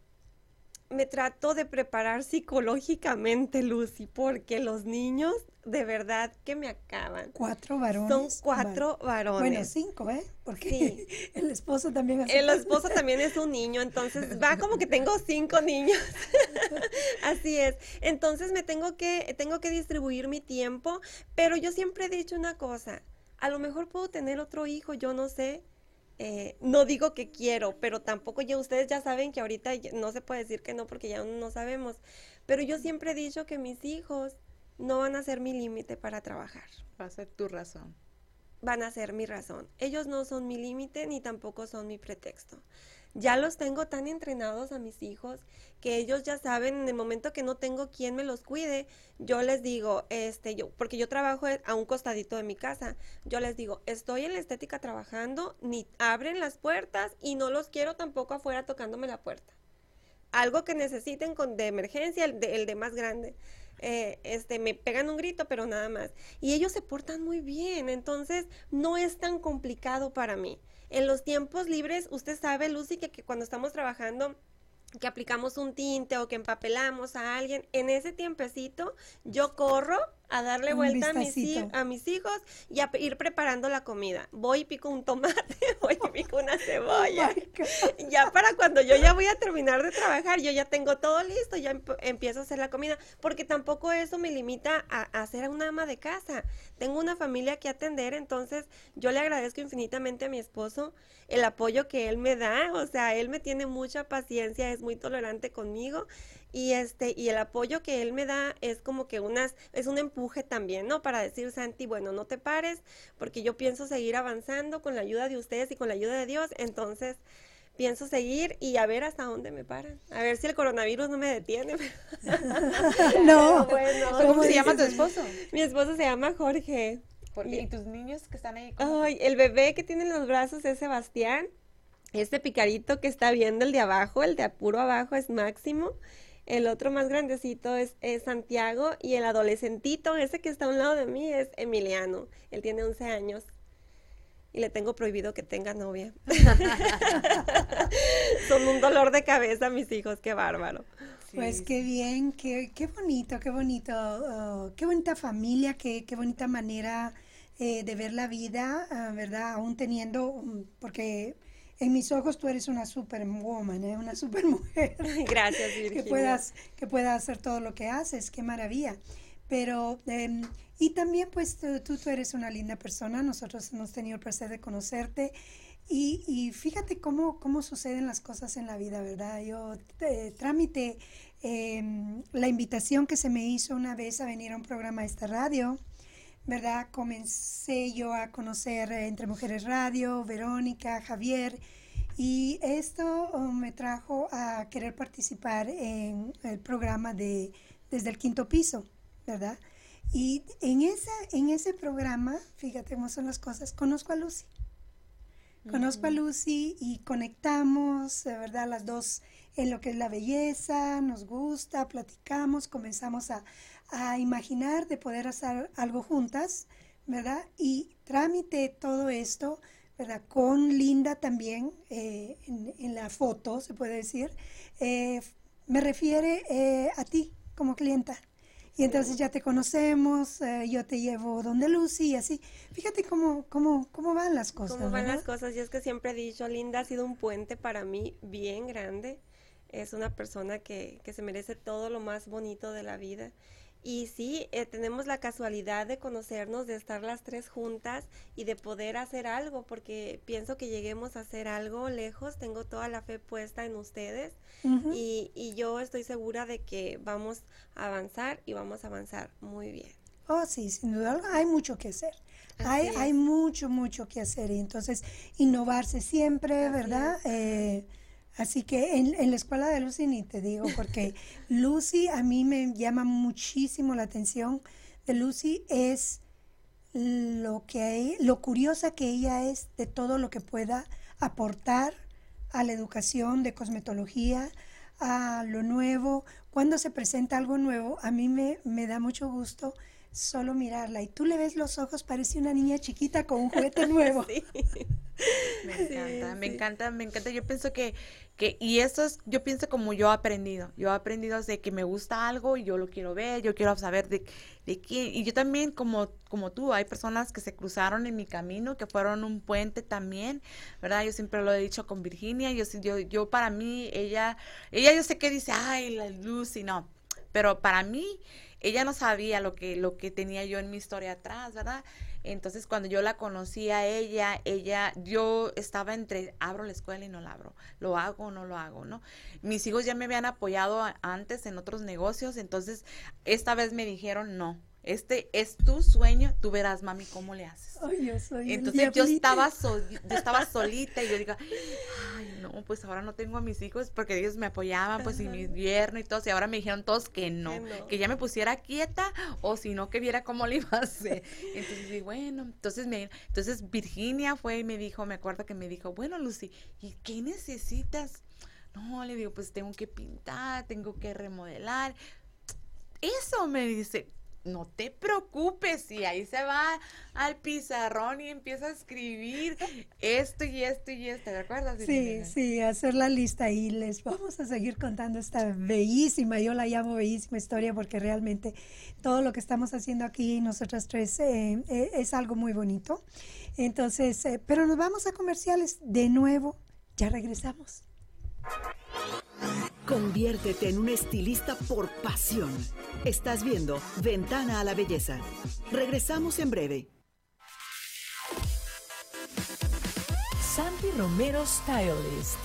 me trato de preparar psicológicamente, Lucy, porque los niños de verdad que me acaban. Cuatro varones. Son cuatro varones. Bueno, cinco, ¿eh? Porque el esposo también es El esposo también es un niño, entonces va como que tengo cinco niños. Así es. Entonces me tengo que, tengo que distribuir mi tiempo, pero yo siempre he dicho una cosa, a lo mejor puedo tener otro hijo, yo no sé, eh, no digo que quiero, pero tampoco ya ustedes ya saben que ahorita no se puede decir que no porque ya no sabemos. Pero yo siempre he dicho que mis hijos no van a ser mi límite para trabajar. Va a ser tu razón. Van a ser mi razón. Ellos no son mi límite ni tampoco son mi pretexto ya los tengo tan entrenados a mis hijos que ellos ya saben en el momento que no tengo quien me los cuide, yo les digo, este, yo, porque yo trabajo a un costadito de mi casa, yo les digo, estoy en la estética trabajando, ni abren las puertas y no los quiero tampoco afuera tocándome la puerta. Algo que necesiten con, de emergencia, el de, el de más grande. Eh, este, me pegan un grito, pero nada más. Y ellos se portan muy bien, entonces no es tan complicado para mí. En los tiempos libres, usted sabe, Lucy, que, cuando estamos trabajando que aplicamos un tinte o que empapelamos a alguien, en ese tiempecito yo corro a darle vuelta a mis, a mis hijos y a ir preparando la comida. Voy y pico un tomate, voy y pico una cebolla. Oh ya para cuando yo ya voy a terminar de trabajar, yo ya tengo todo listo, ya empiezo a hacer la comida, porque tampoco eso me limita a, a ser una ama de casa. Tengo una familia que atender, entonces yo le agradezco infinitamente a mi esposo el apoyo que él me da, o sea, él me tiene mucha paciencia, es muy tolerante conmigo y este y el apoyo que él me da es como que unas es un empuje también no para decir Santi bueno no te pares porque yo pienso seguir avanzando con la ayuda de ustedes y con la ayuda de Dios entonces pienso seguir y a ver hasta dónde me paran. A ver si el coronavirus no me detiene. No. Cómo se llama tu esposo mi esposo se llama Jorge. ¿Y tus niños que están ahí? Ay, el bebé que tiene en los brazos es Sebastián. Este picarito que está viendo el de abajo, el de apuro abajo es Máximo. El otro más grandecito es, Santiago y el adolescentito, ese que está a un lado de mí, es Emiliano. Él tiene 11 años y le tengo prohibido que tenga novia. Son un dolor de cabeza mis hijos, qué bárbaro. Pues qué bien, qué, qué bonito, qué bonito, oh, qué bonita familia, qué, qué bonita manera eh, de ver la vida, ah, ¿verdad? Aún teniendo, mm, porque en mis ojos tú eres una superwoman, ¿eh? una supermujer. Gracias, Virginia. Que puedas, que puedas hacer todo lo que haces, qué maravilla. Pero, em, y también pues tú, tú, eres una linda persona, nosotros hemos tenido el placer de conocerte. Y, y fíjate cómo, cómo suceden las cosas en la vida, ¿verdad? Yo trámite em, la invitación que se me hizo una vez a venir a un programa de esta radio ¿verdad? Comencé yo a conocer Entre Mujeres Radio, Verónica, Javier, y esto oh, me trajo a querer participar en el programa de Desde el Quinto Piso, ¿verdad? Y en, esa, en ese programa, fíjate cómo son las cosas, conozco a Lucy. Conozco a Lucy y conectamos, de verdad, las dos en lo que es la belleza, nos gusta, platicamos, comenzamos a, a imaginar de poder hacer algo juntas, ¿verdad? Y trámite todo esto, ¿verdad? Con Linda también eh, en, la foto, se puede decir, eh, me refiere eh, a ti como clienta. Y entonces ya te conocemos, yo te llevo donde Lucy y así. Fíjate cómo, cómo, cómo van las cosas. Cómo van las cosas. Y es que siempre he dicho, Linda ha sido un puente para mí bien grande. Es una persona que, que se merece todo lo más bonito de la vida. Y sí, eh, tenemos la casualidad de conocernos, de estar las tres juntas y de poder hacer algo, porque pienso que lleguemos a hacer algo lejos, tengo toda la fe puesta en ustedes y, y, yo estoy segura de que vamos a avanzar y vamos a avanzar muy bien. Oh, sí, sin duda hay mucho que hacer. hay, hay mucho, mucho que hacer y entonces innovarse siempre, ¿verdad? Eh, Así que en, la escuela de Lucy ni te digo, porque Lucy a mí me llama muchísimo la atención de Lucy es lo que lo curiosa que ella es de todo lo que pueda aportar a la educación de cosmetología, a lo nuevo. Cuando se presenta algo nuevo, a mí me, me da mucho gusto solo mirarla y tú le ves los ojos, parece una niña chiquita con un juguete nuevo. Me encanta, me encanta, me encanta. Yo pienso que, que, y eso es, yo pienso como yo he aprendido. Yo he aprendido de que me gusta algo y yo lo quiero ver, yo quiero saber de, de quién. Y yo también, como, como tú, hay personas que se cruzaron en mi camino, que fueron un puente también, ¿verdad? Yo siempre lo he dicho con Virginia, yo, yo, yo para mí, ella, ella yo sé que dice, ay, la luz y no, pero para mí, ella no sabía lo que, lo que tenía yo en mi historia atrás, ¿verdad? Entonces, cuando yo la conocí a ella, ella, yo estaba entre abro la escuela y no la abro, lo hago o no lo hago, ¿no? Mis hijos ya me habían apoyado antes en otros negocios, entonces esta vez me dijeron no, este es tu sueño, tú verás, mami, cómo le haces. Ay, yo soy Entonces yo estaba, yo estaba solita y yo digo, ay, no, pues ahora no tengo a mis hijos porque ellos me apoyaban, pues, y mi invierno y todo, y ahora me dijeron todos que no, que, ya me pusiera quieta o si no, que viera cómo le iba a hacer. Entonces, bueno, entonces, me, entonces Virginia fue y me dijo, me acuerdo que me dijo, bueno, Lucy, ¿y qué necesitas? No, le digo, pues tengo que pintar, tengo que remodelar. Eso me dice, no te preocupes, y ahí se va al pizarrón y empieza a escribir esto y esto y esto, ¿te acuerdas? Sí, sí, hacer la lista y les vamos a seguir contando esta bellísima, yo la llamo bellísima historia porque realmente todo lo que estamos haciendo aquí nosotras tres eh, eh, es algo muy bonito. Entonces, eh, pero nos vamos a comerciales de nuevo, ya regresamos. Conviértete en un estilista por pasión. Estás viendo Ventana a la Belleza. Regresamos en breve. Santi Romero Stylist.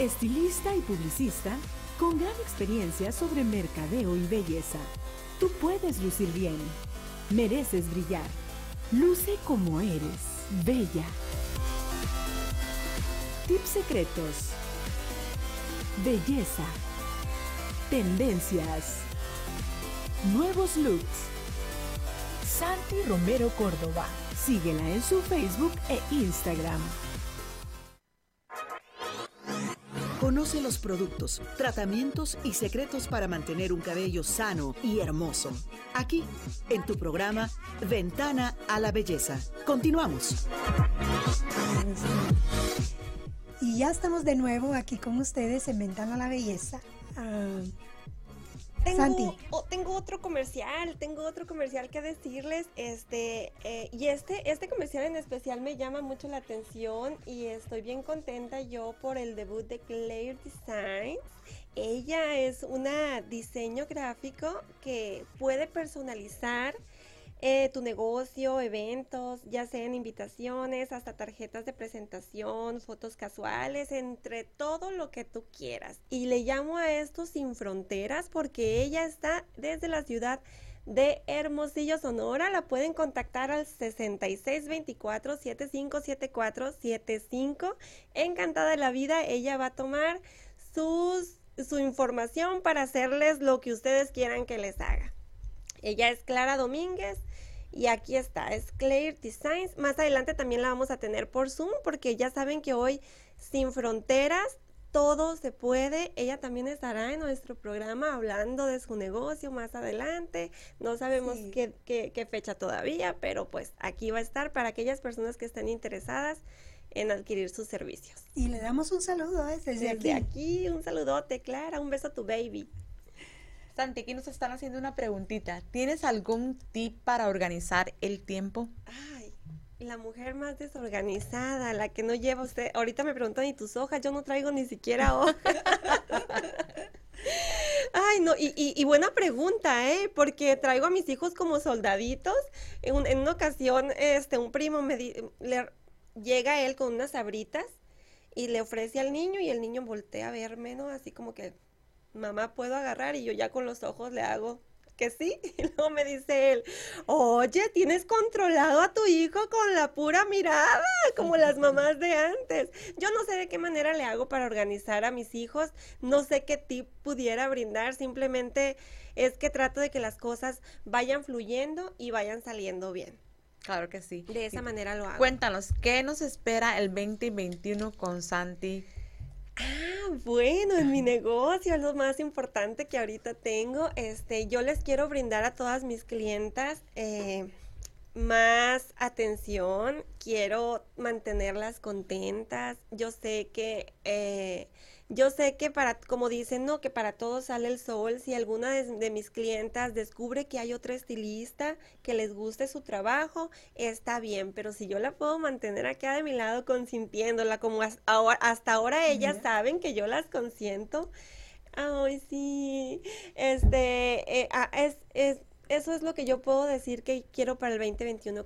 Estilista y publicista con gran experiencia sobre mercadeo y belleza. Tú puedes lucir bien. Mereces brillar. Luce como eres. Bella. Tips secretos belleza, tendencias, nuevos looks. Santi Romero Córdoba. Síguela en su Facebook e Instagram. Conoce los productos, tratamientos y secretos para mantener un cabello sano y hermoso. Aquí, en tu programa Ventana a la Belleza. Continuamos. Y ya estamos de nuevo aquí con ustedes en Ventana a la Belleza. Ah, tengo, tengo otro comercial, tengo otro comercial que decirles, este, eh, y este, este comercial en especial me llama mucho la atención y estoy bien contenta yo por el debut de Claire Designs. Ella es una diseño gráfico que puede personalizar eh, tu negocio, eventos, ya sean invitaciones, hasta tarjetas de presentación, fotos casuales, entre todo lo que tú quieras. Y le llamo a esto Sin Fronteras porque ella está desde la ciudad de Hermosillo, Sonora. La pueden contactar al 6624-757475. Encantada de la vida, ella va a tomar sus, su información para hacerles lo que ustedes quieran que les haga. Ella es Clara Domínguez y aquí está, es Claire Designs. Más adelante también la vamos a tener por Zoom porque ya saben que hoy sin fronteras todo se puede. Ella también estará en nuestro programa hablando de su negocio más adelante. No sabemos qué, qué, fecha todavía, pero pues aquí va a estar para aquellas personas que estén interesadas en adquirir sus servicios. Y le damos un saludo ¿eh? desde, desde aquí. Un saludote, Clara. Un beso a tu baby. Santi, aquí nos están haciendo una preguntita. ¿Tienes algún tip para organizar el tiempo? Ay, la mujer más desorganizada, la que no lleva usted. Ahorita me preguntan, ¿y tus hojas? Yo no traigo ni siquiera hojas. Ay, no, y, buena pregunta, ¿eh? Porque traigo a mis hijos como soldaditos. En, una ocasión, este, un primo me le, llega él con unas sabritas y le ofrece al niño y el niño voltea a verme, ¿no? Así como que mamá, ¿puedo agarrar? Y yo ya con los ojos le hago que sí. Y luego me dice él, oye, tienes controlado a tu hijo con la pura mirada, como las mamás de antes. Yo no sé de qué manera le hago para organizar a mis hijos, no sé qué tip pudiera brindar, simplemente es que trato de que las cosas vayan fluyendo y vayan saliendo bien. Claro que sí. De esa manera lo hago. Cuéntanos, ¿qué nos espera el 2021 con Santi? Ah, bueno, en mi negocio, lo más importante que ahorita tengo, este, yo les quiero brindar a todas mis clientas eh, más atención, quiero mantenerlas contentas. Yo sé que eh, yo sé que para, como dicen, no, que para todos sale el sol. Si alguna de, mis clientas descubre que hay otra estilista que les guste su trabajo, está bien. Pero si yo la puedo mantener acá de mi lado consintiéndola, como hasta ahora, hasta ahora ellas saben que yo las consiento. Ay, sí. Este, eh, ah, es, es, eso es lo que yo puedo decir que quiero para el 2021,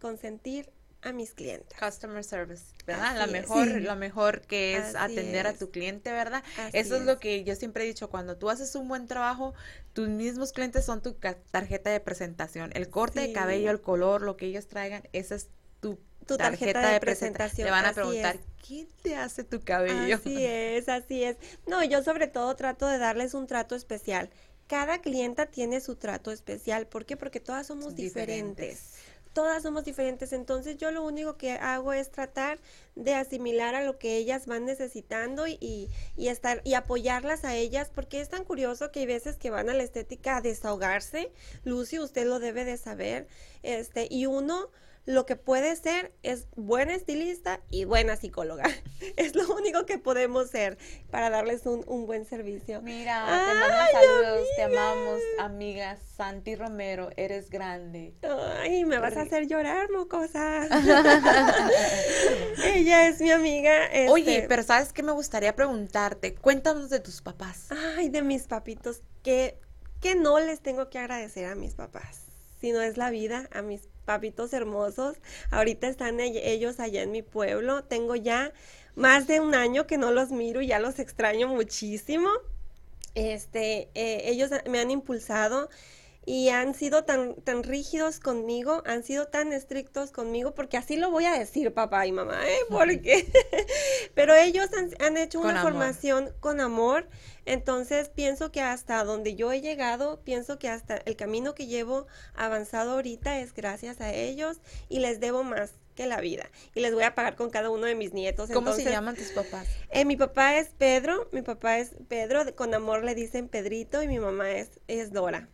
consentir a mis clientes. Customer service, ¿verdad? la mejor, lo mejor que es atender a tu cliente, ¿verdad? Eso es, lo que yo siempre he dicho, cuando tú haces un buen trabajo, tus mismos clientes son tu tarjeta de presentación. El corte de cabello, el color, lo que ellos traigan, esa es tu tu tarjeta, de, presentación. Te van a preguntar, ¿quién te hace tu cabello? Así es, así es. No, yo sobre todo trato de darles un trato especial. Cada clienta tiene su trato especial. ¿Por qué? Porque todas somos diferentes todas somos diferentes, entonces yo lo único que hago es tratar de asimilar a lo que ellas van necesitando y, y, estar y apoyarlas a ellas, porque es tan curioso que hay veces que van a la estética a desahogarse, Lucy, usted lo debe de saber, este, y uno lo que puede ser es buena estilista y buena psicóloga. Es lo único que podemos ser para darles un, buen servicio. Mira, te mando saludos, te amamos, amiga Santi Romero, eres grande. Ay, me vas a hacer llorar, mocosa. Ella es mi amiga. Oye, este pero ¿sabes qué me gustaría preguntarte? Cuéntanos de tus papás. Ay, de mis papitos, que, que no les tengo que agradecer a mis papás, sino es la vida, a mis papitos hermosos. Ahorita están ellos allá en mi pueblo. Tengo ya más de un año que no los miro y ya los extraño muchísimo. Este, eh, ellos me han impulsado y han sido tan, tan rígidos conmigo, han sido tan estrictos conmigo, porque así lo voy a decir papá y mamá, ¿eh? Porque, pero ellos han, hecho una formación con amor, entonces pienso que hasta donde yo he llegado, pienso que hasta el camino que llevo avanzado ahorita es gracias a ellos y les debo más que la vida. Y les voy a pagar con cada uno de mis nietos. ¿Cómo se llaman tus papás? Eh, mi papá es Pedro, mi papá es Pedro, con amor le dicen Pedrito y mi mamá es, es Dora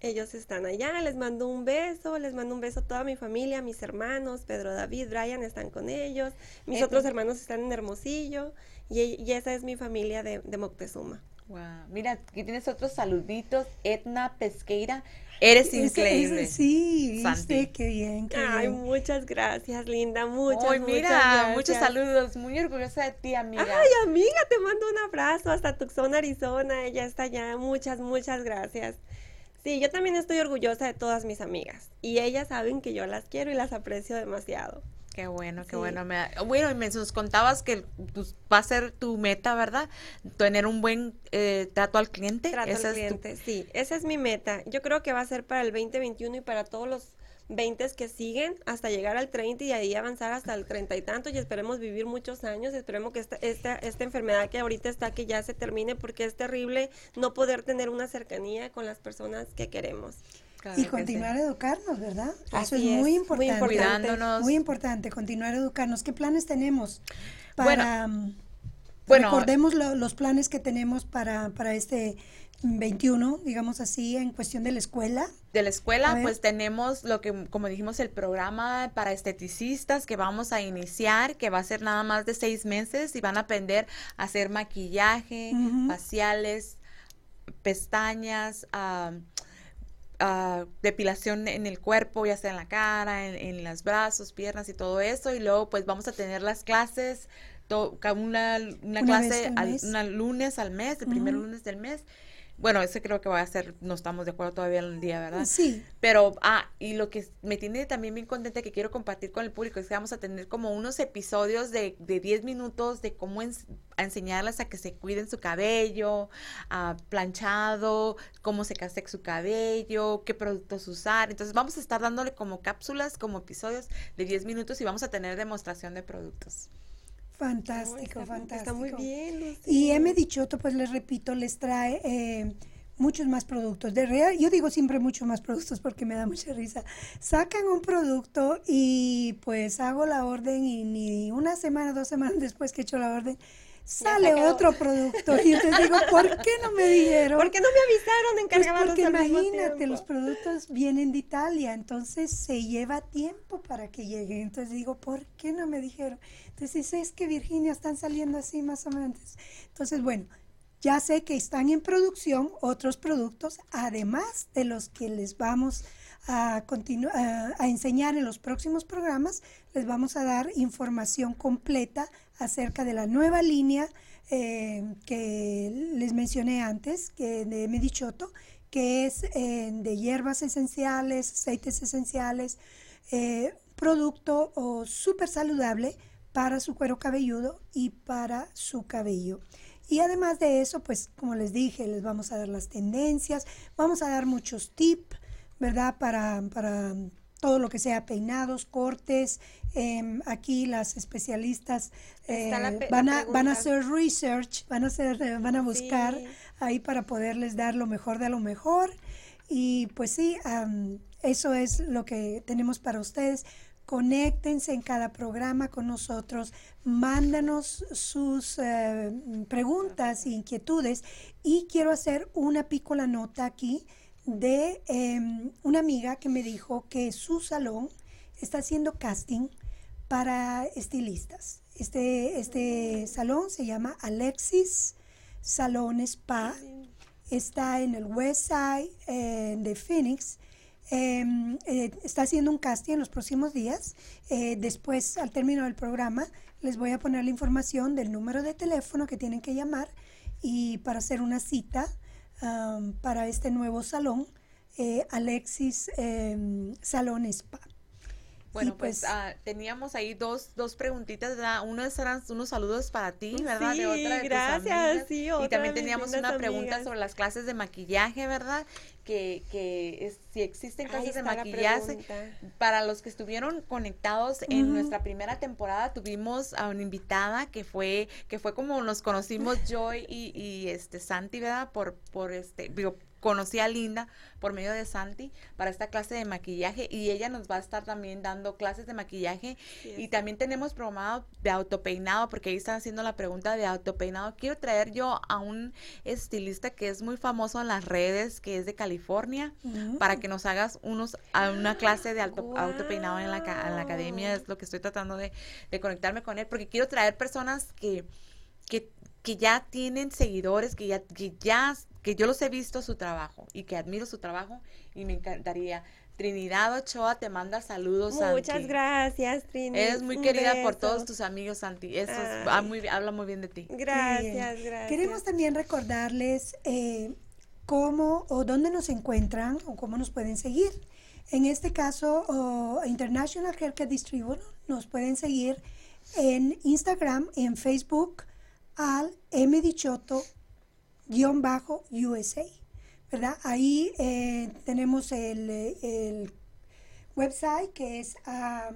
ellos están allá, les mando un beso, les mando un beso a toda mi familia, mis hermanos, Pedro, David, Brian están con ellos, mis otros hermanos están en Hermosillo y, esa es mi familia de, Moctezuma. Wow. Mira, aquí tienes otros saluditos, Etna Pesqueira, eres increíble. sí, viste, qué bien, qué Ay, muchas gracias, linda, muchas, Ay, mira, muchos saludos, muy orgullosa de ti, amiga. Ay, amiga, te mando un abrazo hasta Tucson, Arizona, ella está allá, muchas, muchas gracias. Sí, yo también estoy orgullosa de todas mis amigas y ellas saben que yo las quiero y las aprecio demasiado. Qué bueno, qué bueno. Me, bueno, me nos contabas que pues, va a ser tu meta, ¿verdad? Tener un buen eh, trato al cliente. Trato al cliente, sí. Esa es mi meta. Yo creo que va a ser para el 2021 y para todos los 20 que siguen hasta llegar al 30 y ahí avanzar hasta el 30 y tanto y esperemos vivir muchos años, esperemos que esta, esta, esta enfermedad que ahorita está que ya se termine porque es terrible no poder tener una cercanía con las personas que queremos. y continuar a educarnos, ¿verdad? Eso es, muy importante. Muy importante. Muy importante, continuar a educarnos. ¿Qué planes tenemos para... Mm, bueno, recordemos los planes que tenemos para, para este 21, digamos así, en cuestión de la escuela. De la escuela, pues tenemos lo que, como dijimos, el programa para esteticistas que vamos a iniciar, que va a ser nada más de seis meses y van a aprender a hacer maquillaje, faciales, pestañas, depilación en el cuerpo, ya sea en la cara, en, los brazos, piernas y todo eso. Y luego, pues vamos a tener las clases, una, una, clase una lunes al mes, el primer lunes del mes bueno, ese creo que va a ser, no estamos de acuerdo todavía en el día, ¿verdad? Sí. Pero, ah, y lo que me tiene también bien contenta que quiero compartir con el público es que vamos a tener como unos episodios de, de 10 minutos de cómo enseñarles a que se cuiden su cabello, a planchado, cómo se case su cabello, qué productos usar. Entonces vamos a estar dándole como cápsulas, como episodios de 10 minutos y vamos a tener demostración de productos. Fantástico, fantástico. Está muy bien. Y M. Dichoto, pues les repito, les trae eh, muchos más productos. De real, yo digo siempre muchos más productos porque me da mucha risa. Sacan un producto y pues hago la orden y ni una semana, dos semanas después que he hecho la orden, sale otro producto. Y yo te digo, ¿por qué no me dijeron? ¿Por qué no me avisaron de pues porque imagínate, los productos vienen de Italia, entonces se lleva tiempo para que lleguen. Entonces digo, ¿por qué no me dijeron? Entonces es que Virginia están saliendo así más o menos. Entonces, bueno, ya sé que están en producción otros productos, además de los que les vamos a, enseñar en los próximos programas, les vamos a dar información completa acerca de la nueva línea eh, que les mencioné antes, que de Medichoto, que es eh, de hierbas esenciales, aceites esenciales, eh, producto súper saludable para su cuero cabelludo y para su cabello. Y además de eso, pues como les dije, les vamos a dar las tendencias, vamos a dar muchos tips, ¿verdad? Para, para todo lo que sea peinados, cortes. Em, aquí las especialistas eh, van, a, van a hacer research, van a, hacer, eh, van a buscar ahí para poderles dar lo mejor de lo mejor. Y pues sí, eso es lo que tenemos para ustedes. Conéctense en cada programa con nosotros, mándanos sus eh, preguntas e inquietudes y quiero hacer una pícola nota aquí de em, una amiga que me dijo que su salón está haciendo casting para estilistas. Este, este salón se llama Alexis Salón Spa. Está en el West Side eh, de Phoenix Em, eh, está haciendo un casting en los próximos días. Eh, después, al término del programa, les voy a poner la información del número de teléfono que tienen que llamar y para hacer una cita para este nuevo salón, eh, Alexis em, Salón Spa. Bueno, pues, pues ah, teníamos ahí dos, dos preguntitas, ¿verdad? Unas eran unos saludos para ti, ¿verdad? de otra de gracias, sí, Y también teníamos una pregunta sobre las clases de maquillaje, ¿verdad? Que, que si existen clases de maquillaje. Para los que estuvieron conectados en nuestra primera temporada, tuvimos a una invitada que fue, que fue como nos conocimos Joy y, y este Santi, ¿verdad? Por, por este, digo, conocí a Linda por medio de Santi para esta clase de maquillaje y ella nos va a estar también dando clases de maquillaje y también tenemos programado de autopeinado porque ahí están haciendo la pregunta de autopeinado. Quiero traer yo a un estilista que es muy famoso en las redes, que es de California, mm. para que nos hagas unos a una clase de auto, autopeinado en la, en la academia. Es lo que estoy tratando de, de conectarme con él porque quiero traer personas que, que que ya tienen seguidores, que ya, que ya, que yo los he visto su trabajo y que admiro su trabajo y me encantaría. Trinidad Ochoa te manda saludos, Muchas gracias, Trinidad. Eres muy querida por todos tus amigos, Santi. Eso habla muy bien de ti. Gracias, gracias. Queremos también recordarles eh, cómo o dónde nos encuentran o cómo nos pueden seguir. En este caso, International Healthcare Distributor nos pueden seguir en Instagram, en Facebook, al mdichoto-usa, ¿verdad? Ahí eh, tenemos el, website que es, ah,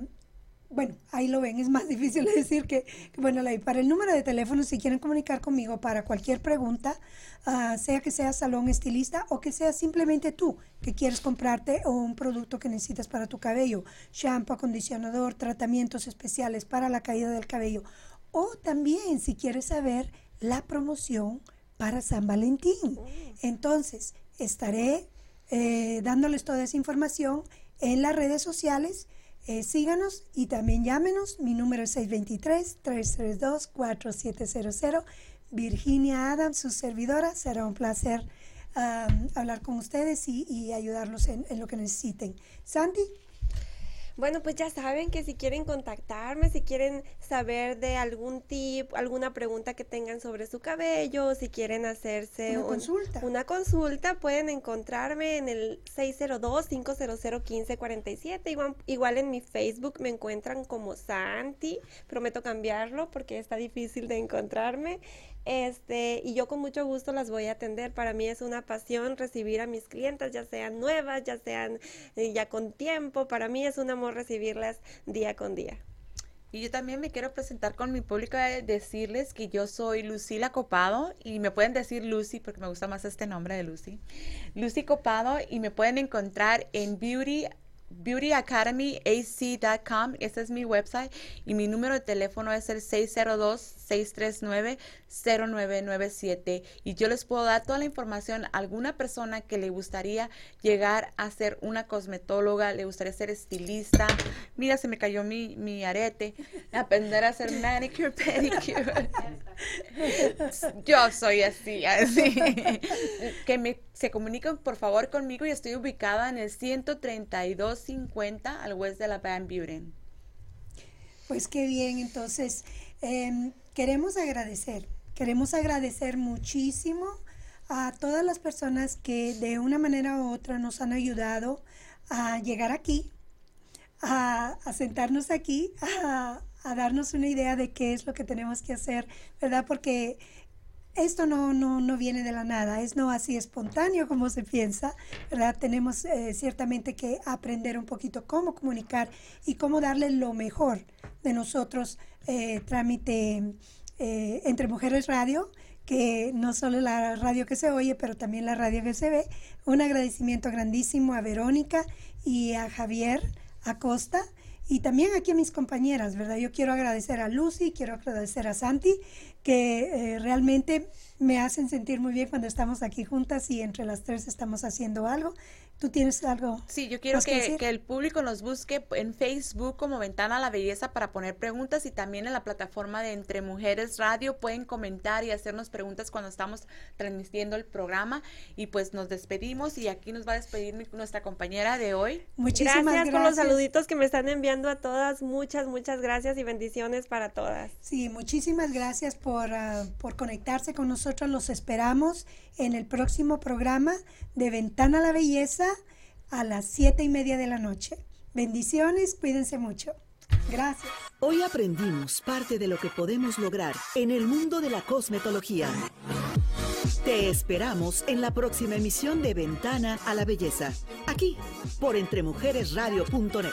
bueno, ahí lo ven, es más difícil decir que, bueno, para el número de teléfono, si quieren comunicar conmigo para cualquier pregunta, ah, sea que sea salón estilista o que sea simplemente tú que quieres comprarte un producto que necesitas para tu cabello, shampoo, acondicionador, tratamientos especiales para la caída del cabello o también si quieres saber la promoción para San Valentín. Oh. Entonces, estaré eh, dándoles toda esa información en las redes sociales. Eh, síganos y también llámenos. Mi número es 623-332-4700. Virginia Adams, su servidora. Será un placer hablar con ustedes y, ayudarlos en, en, lo que necesiten. Sandy. Bueno, pues ya saben que si quieren contactarme, si quieren saber de algún tip, alguna pregunta que tengan sobre su cabello, si quieren hacerse una, consulta. una consulta, pueden encontrarme en el 602-500-1547. Igual, igual en mi Facebook me encuentran como Santi. Prometo cambiarlo porque está difícil de encontrarme. Este, y yo con mucho gusto las voy a atender. Para mí es una pasión recibir a mis clientes, ya sean nuevas, ya sean eh, ya con tiempo. Para mí es un amor recibirlas día con día. Y yo también me quiero presentar con mi público y decirles que yo soy Lucila Copado y me pueden decir Lucy porque me gusta más este nombre de Lucy. Lucy Copado y me pueden encontrar en Beauty beautyacademyac.com, ese es mi website y mi número de teléfono es el 602-639-0997 y yo les puedo dar toda la información a alguna persona que le gustaría llegar a ser una cosmetóloga, le gustaría ser estilista, mira se me cayó mi, mi arete, aprender a hacer manicure, pedicure. yo soy así, así. que me, se comuniquen por favor conmigo y estoy ubicada en el 132 50 al west de la Van Buren. Pues qué bien, entonces em, queremos agradecer, queremos agradecer muchísimo a todas las personas que de una manera u otra nos han ayudado a llegar aquí, a, sentarnos aquí, a, darnos una idea de qué es lo que tenemos que hacer, ¿verdad? Porque esto no, no, no, viene de la nada, es no así espontáneo como se piensa, ¿verdad? Tenemos eh, ciertamente que aprender un poquito cómo comunicar y cómo darle lo mejor de nosotros, eh, trámite eh, entre Mujeres Radio, que no solo la radio que se oye, pero también la radio que se ve. Un agradecimiento grandísimo a Verónica y a Javier Acosta y también aquí a mis compañeras, ¿verdad? Yo quiero agradecer a Lucy, quiero agradecer a Santi, que eh, realmente me hacen sentir muy bien cuando estamos aquí juntas y entre las tres estamos haciendo algo. ¿Tú tienes algo? Sí, yo quiero que, que, el público nos busque en Facebook como Ventana a la Belleza para poner preguntas y también en la plataforma de Entre Mujeres Radio pueden comentar y hacernos preguntas cuando estamos transmitiendo el programa. Y pues nos despedimos y aquí nos va a despedir nuestra compañera de hoy. Muchísimas gracias, por los saluditos que me están enviando a todas. Muchas, muchas gracias y bendiciones para todas. Sí, muchísimas gracias por, ah, por conectarse con nosotros. Los esperamos en el próximo programa de Ventana a la Belleza a las siete y media de la noche. Bendiciones, cuídense mucho. Gracias. Hoy aprendimos parte de lo que podemos lograr en el mundo de la cosmetología. Te esperamos en la próxima emisión de Ventana a la Belleza, aquí por entremujeresradio.net.